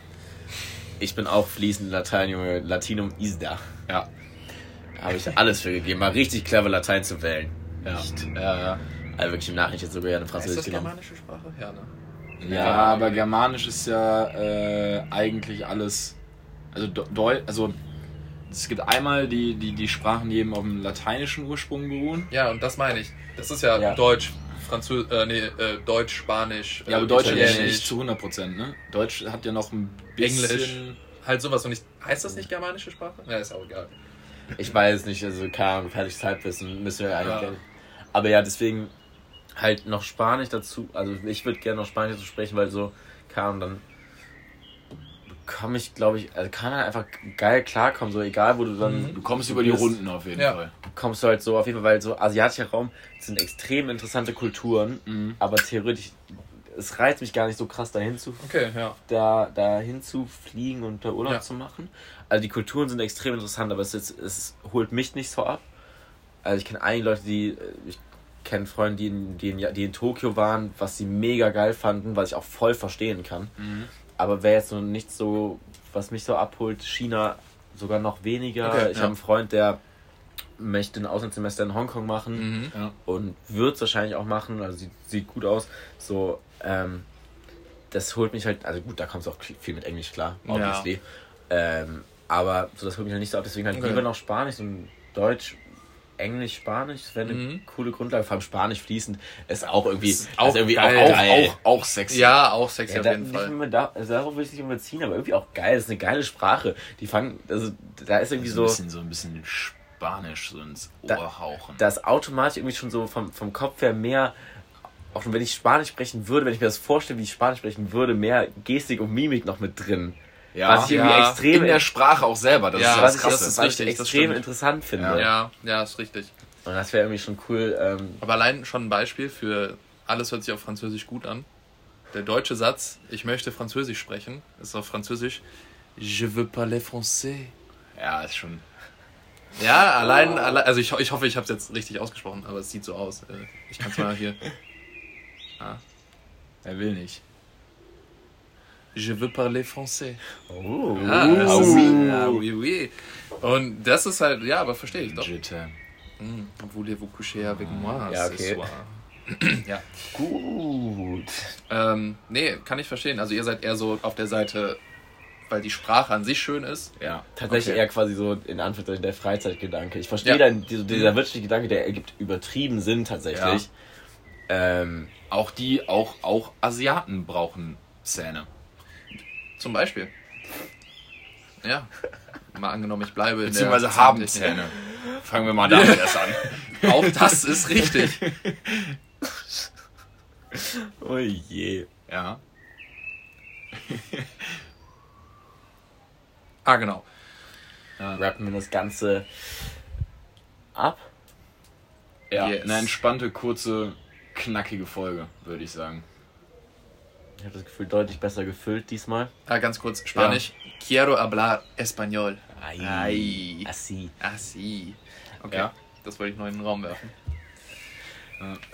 Ich bin auch fließend Latein, Junge. Latinum isda. Ja. Habe ich alles für gegeben. Mal richtig clever Latein zu wählen. Ja. Ja, ja. Also wirklich im Nachhinein jetzt sogar Ist Französisch das genommen. germanische Sprache? Ja, ne? Ja, aber Germanisch ist ja äh, eigentlich alles. Also, Deu also es gibt einmal die, die, die Sprachen, die eben auf dem lateinischen Ursprung beruhen. Ja, und das meine ich. Das ist ja, Ja. Deutsch, Französisch, äh, nee, äh, Deutsch, Spanisch, Ja, aber äh, Deutsch nicht, Italienisch, nicht zu 100 Prozent, ne? Deutsch hat ja noch ein bisschen. Englisch. Halt sowas. Und ich, heißt das nicht germanische Sprache? Ja, ist auch egal. Ich weiß nicht, also keine Ahnung, fertiges Halbwissen müssen wir eigentlich. Ja. kennen. Aber ja, deswegen halt noch Spanisch dazu. Also ich würde gerne noch Spanisch dazu sprechen, weil so kam dann komme ich, glaube ich, also kann man einfach geil klarkommen, so egal wo du dann Du kommst über die bist, Runden auf jeden Ja. Fall. kommst du halt so auf jeden Fall, weil so asiatischer Raum sind extrem interessante Kulturen, Mhm. aber theoretisch es reizt mich gar nicht so krass dahin zu Okay, ja. da dahin zu fliegen und da Urlaub Ja. zu machen. Also die Kulturen sind extrem interessant, aber es, ist, es holt mich nicht so ab. Also ich kenne einige Leute, die äh, ich kenne Freunde, die in, die, in, die in Tokio waren, was sie mega geil fanden, was ich auch voll verstehen kann. Mhm. Aber wäre jetzt so nicht so, was mich so abholt, China sogar noch weniger. Okay, ich ja. habe einen Freund, der möchte ein Auslandssemester in Hongkong machen Mhm. Ja. und wird es wahrscheinlich auch machen, also sieht, sieht gut aus. So, ähm, das holt mich halt, also gut, da kommt es auch viel mit Englisch klar, Ja. obviously. Ähm, aber so, das holt mich halt nicht so ab, deswegen halt Okay. lieber noch Spanisch und Deutsch, Englisch, Spanisch, das wäre eine Mhm. coole Grundlage, vor allem Spanisch fließend, ist auch irgendwie, Ist auch auch irgendwie geil. auch Auch, auch, auch sexy. Ja, auch sexy Ja, auf jeden Fall. immer da, also darauf will ich nicht immer ziehen, aber irgendwie auch geil. Das ist eine geile Sprache. Die fangen, also da ist irgendwie so ein so, bisschen, so ein bisschen Spanisch so ins Ohr Da- hauchen. da ist automatisch irgendwie schon so vom, vom Kopf her mehr, auch wenn ich Spanisch sprechen würde, wenn ich mir das vorstelle, wie ich Spanisch sprechen würde, mehr Gestik und Mimik noch mit drin. ja, was ich irgendwie Ja. extrem, in der Sprache auch selber. Das Ja, ist was das ich, Krasse. das ist was richtig, ich das extrem stimmt. interessant finde. Ja, ja, ist richtig. Und das wäre irgendwie schon cool. Ähm, Aber allein schon ein Beispiel für alles hört sich auf Französisch gut an. Der deutsche Satz, ich möchte Französisch sprechen, ist auf Französisch Je veux parler français. ja, ist schon. Ja, allein, allein also ich, ich hoffe, ich habe es jetzt richtig ausgesprochen, aber es sieht so aus. Äh, Ich kann es mal hier. Er will nicht. Je veux parler français. oh. Ah, das ist, Uh. ja, oui, oui. Und das ist halt, ja, aber verstehe ich doch. Jitte. Mm, Voulez-vous coucher avec moi Ja, ce okay. soir? ja. Gut. Ähm, nee, kann ich verstehen. Also ihr seid eher so auf der Seite, weil die Sprache an sich schön ist. Ja. Tatsächlich Okay. eher quasi so in Anführungszeichen der Freizeitgedanke. Ich verstehe Ja. dann dieser, dieser wirtschaftliche Gedanke, der ergibt übertrieben Sinn tatsächlich. Ähm, Auch die, auch, auch Asiaten brauchen Zähne. Zum Beispiel. Ja. Mal angenommen, ich bleibe in Beziehungsweise haben. Zähne. Fangen wir mal damit erst an. Auch das ist richtig. oh je. Ja. Ah, genau. Rappen wir das Ganze ab. Ja, Yes. eine entspannte, kurze, knackige Folge, würde ich sagen. Ich habe das Gefühl, deutlich besser gefüllt diesmal. Ah, ganz kurz, Spanisch. Quiero hablar español. Ai. Ai. Assi. Ah, sí. Okay, Ja. das wollte ich noch in den Raum werfen.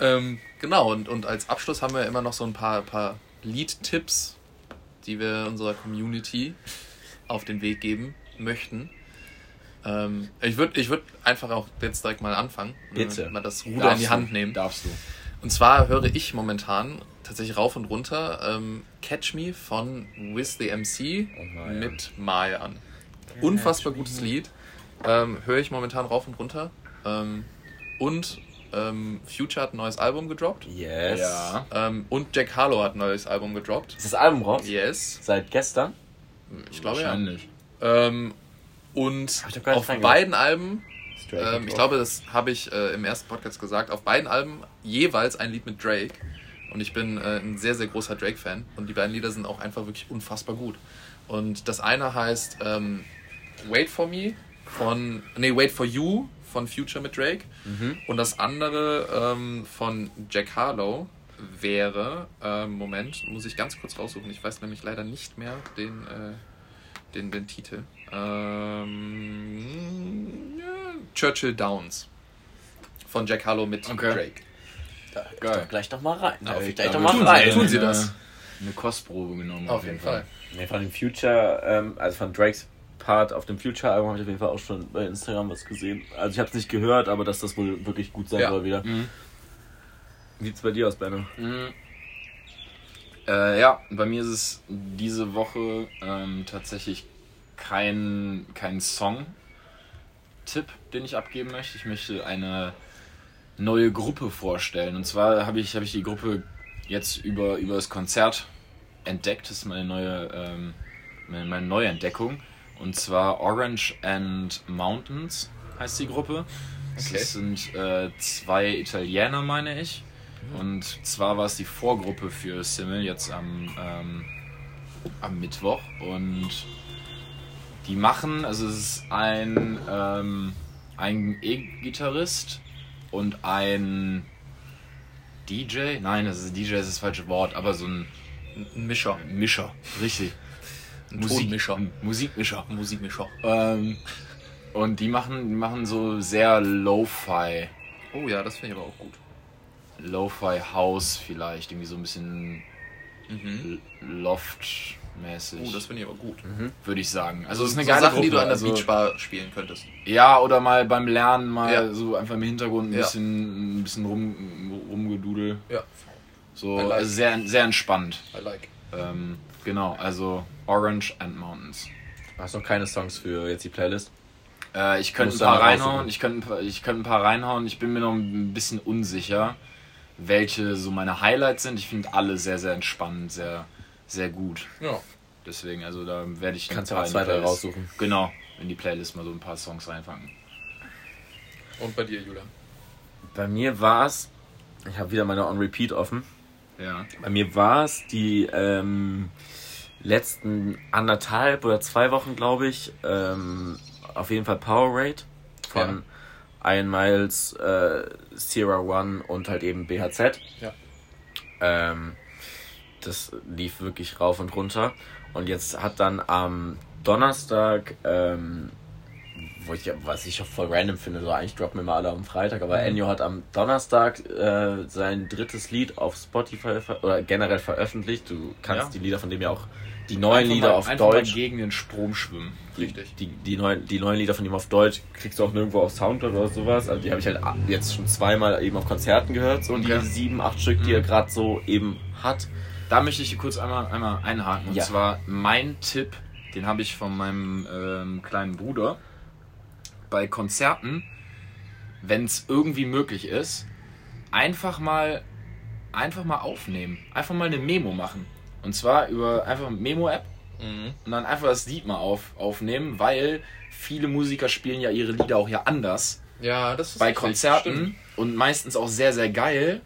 Ähm, genau, und, und als Abschluss haben wir immer noch so ein paar, paar Lied-Tipps, die wir unserer Community auf den Weg geben möchten. Ähm, ich würde ich würd einfach auch jetzt direkt mal anfangen. Bitte. Mal das Ruder in die Darfst Hand du. nehmen. Darfst du. Und zwar höre ich momentan tatsächlich rauf und runter ähm, Catch Me von With the MC Mayan. mit Maya an. Unfassbar gutes Lied. Ähm, höre ich momentan rauf und runter. Ähm, und ähm, Future hat ein neues Album gedroppt. Yes. Ja. Ähm, und Jack Harlow hat ein neues Album gedroppt. Ist das Album raus? Yes. Seit gestern? Ich glaube ja. Wahrscheinlich. Ähm, und auf beiden Alben Ähm, ich glaube, das habe ich äh, im ersten Podcast gesagt. Auf beiden Alben jeweils ein Lied mit Drake. Und ich bin äh, ein sehr, sehr großer Drake-Fan. Und die beiden Lieder sind auch einfach wirklich unfassbar gut. Und das eine heißt ähm, Wait for Me von. Nee, Wait for You von Future mit Drake. Mhm. Und das andere ähm, von Jack Harlow wäre. Ähm, Moment, muss ich ganz kurz raussuchen. Ich weiß nämlich leider nicht mehr den, äh, den, den Titel. Ähm, ja, Churchill Downs von Jack Harlow mit Okay. Drake. Da Geil. doch gleich doch mal rein. Da Auf- ich gleich da doch mal tun sie- rein. tun sie das. Eine Kostprobe genommen. Auf jeden Fall. Nee, von dem Future, ähm, also von Drakes Part auf dem Future-Album habe ich auf jeden Fall auch schon bei Instagram was gesehen. Also ich habe es nicht gehört, aber dass das wohl wirklich gut sein Ja. soll wieder. Mhm. Wie sieht's bei dir aus, Benno? Mhm. Äh, ja, bei mir ist es diese Woche ähm, tatsächlich kein, kein Song-Tipp, den ich abgeben möchte. Ich möchte eine neue Gruppe vorstellen. Und zwar habe ich, habe ich die Gruppe jetzt über, über das Konzert entdeckt. Das ist meine neue, ähm, meine, meine neue Entdeckung. Und zwar Orange and Mountains heißt die Gruppe. Okay. Das sind äh, zwei Italiener, meine ich. Und zwar war es die Vorgruppe für Simmel jetzt am, ähm, am Mittwoch. Und die machen, also es ist ein, ähm, ein E-Gitarrist und ein DJ. Nein, das ist DJ ist das falsche Wort, aber so ein Mischer. Mischer. Richtig. Ein Tonmischer. Musikmischer. Musikmischer. Ähm, und die machen, die machen so sehr Lo-Fi. Oh ja, das finde ich aber auch gut. Lo-Fi House vielleicht, irgendwie so ein bisschen Mhm. Loft-mäßig, Oh, das finde ich aber gut. würde ich sagen. Also es ist so eine geile Sachen, Gruppe. die du an der also, Beachbar spielen könntest. Ja, oder mal beim Lernen mal Ja. so einfach im Hintergrund ein Ja. bisschen, ein bisschen rum, rumgedudel. Ja, So, like. also sehr, sehr entspannt. I like. Ähm, genau, also Orange and Mountains. Hast noch keine Songs für jetzt die Playlist? Äh, ich könnte ein paar reinhauen, ich könnte, ein paar- ich könnte ein paar reinhauen. Ich bin mir noch ein bisschen unsicher, welche so meine Highlights sind. Ich finde alle sehr, sehr entspannend, sehr, sehr gut. Ja. Deswegen, also da werde ich Kannst ein du paar zwei, die drei Playlist- raussuchen. Genau, in die Playlist mal so ein paar Songs reinfangen. Und bei dir, Julian? Bei mir war es, ich habe wieder meine On Repeat offen. Ja. Bei mir war es die ähm, letzten anderthalb oder zwei Wochen, glaube ich, ähm, auf jeden Fall Power Rate von Iron Miles, äh, Sierra One und halt eben BHZ. Ja. Ähm, das lief wirklich rauf und runter. Und jetzt hat dann am Donnerstag, ähm, wo ich, was ich auch voll random finde, so eigentlich droppen mal alle am Freitag, aber Mhm. Ennio hat am Donnerstag äh, sein drittes Lied auf Spotify oder generell veröffentlicht. Du kannst Ja. die Lieder von dem ja auch, die neuen Lieder mal, auf Deutsch. Mal gegen den Strom schwimmen. Richtig. die, die, neuen, die neuen Lieder von ihm auf Deutsch kriegst du auch nirgendwo auf Soundcloud oder sowas. Also die habe ich halt jetzt schon zweimal eben auf Konzerten gehört. So Okay. die sieben, acht Stück, die er Mhm. gerade so eben hat. Da möchte ich kurz einmal, einmal einhaken. Und Ja. zwar mein Tipp, den habe ich von meinem ähm, kleinen Bruder. Bei Konzerten, wenn es irgendwie möglich ist, einfach mal, einfach mal aufnehmen. Einfach mal eine Memo machen. Und zwar über einfach eine Memo-App Mhm. und dann einfach das Lied mal auf, aufnehmen, weil viele Musiker spielen ja ihre Lieder auch ja anders Ja, das ist bei richtig, Konzerten stimmt. und meistens auch sehr, sehr geil.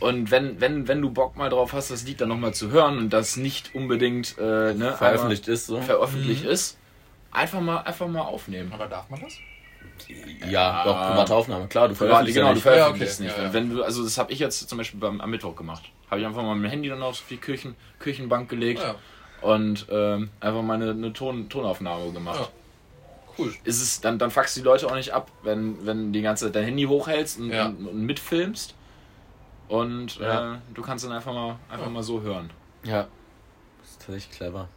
Und wenn, wenn, wenn du Bock mal drauf hast, das Lied dann nochmal zu hören und das nicht unbedingt äh, ne, Veröffentlicht ist so. veröffentlicht Mhm. ist, einfach mal, einfach mal aufnehmen. Aber darf man das? Ja, doch, private Aufnahme, klar, du veröffentlichst genau, ja du nicht. veröffentlichst Ja, okay. nicht. Ja, ja. Wenn du, also das habe ich jetzt zum Beispiel beim, am Mittwoch gemacht. Habe ich einfach mal mein Handy dann auf die Küchen, Küchenbank gelegt Ja, und ähm, einfach mal eine, eine Ton, Tonaufnahme gemacht. Ja. cool. ist es, dann, dann fuckst du die Leute auch nicht ab, wenn, wenn die ganze Zeit dein Handy hochhältst und, Ja. und, und mitfilmst. Und Ja. äh, du kannst dann einfach mal einfach Ja. mal so hören. Ja. Das ist tatsächlich clever.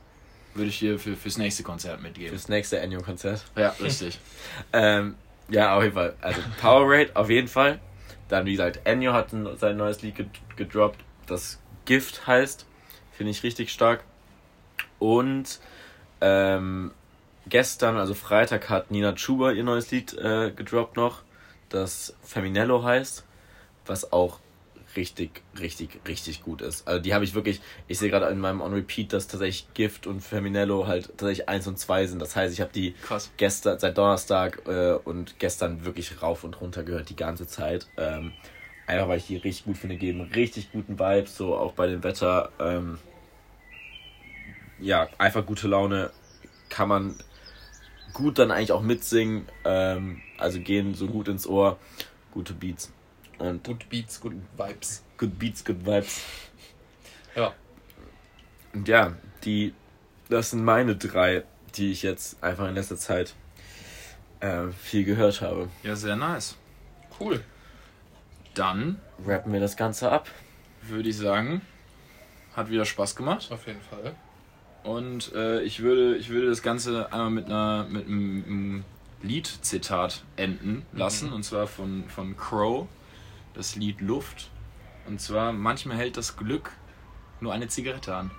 Würde ich dir für, fürs nächste Konzert mitgeben. Fürs nächste Ennio-Konzert. Ja, richtig. Ähm, ja, auf jeden Fall. Also Power Rate auf jeden Fall. Dann, wie gesagt, Ennio hat ein, sein neues Lied ged gedroppt, das Gift heißt. Finde ich richtig stark. Und ähm, gestern, also Freitag, hat Nina Chuba ihr neues Lied äh, gedroppt noch, das Feminello heißt, was auch richtig, richtig, richtig gut ist. Also die habe ich wirklich, ich sehe gerade in meinem On Repeat, dass tatsächlich Gift und Feminello halt tatsächlich 1 und 2 sind. Das heißt, ich habe die Krass. gestern, seit Donnerstag äh, und gestern wirklich rauf und runter gehört die ganze Zeit. Ähm, einfach weil ich die richtig gut finde, geben richtig guten Vibes, so auch bei dem Wetter. Ähm, ja, einfach gute Laune. Kann man gut dann eigentlich auch mitsingen. Ähm, also gehen so gut ins Ohr. Gute Beats. Und good Beats, good Vibes. Good Beats, good Vibes. Ja. Und ja, die, das sind meine drei, die ich jetzt einfach in letzter Zeit äh, viel gehört habe. Ja, sehr nice. Cool. Dann rappen wir das Ganze ab. Würde ich sagen, hat wieder Spaß gemacht. Auf jeden Fall. Und äh, ich, würde, ich würde das Ganze einmal mit, einer, mit einem, einem Lied-Zitat enden lassen, mhm. und zwar von, von Crow das Lied Luft. Und zwar, manchmal hält das Glück nur eine Zigarette an.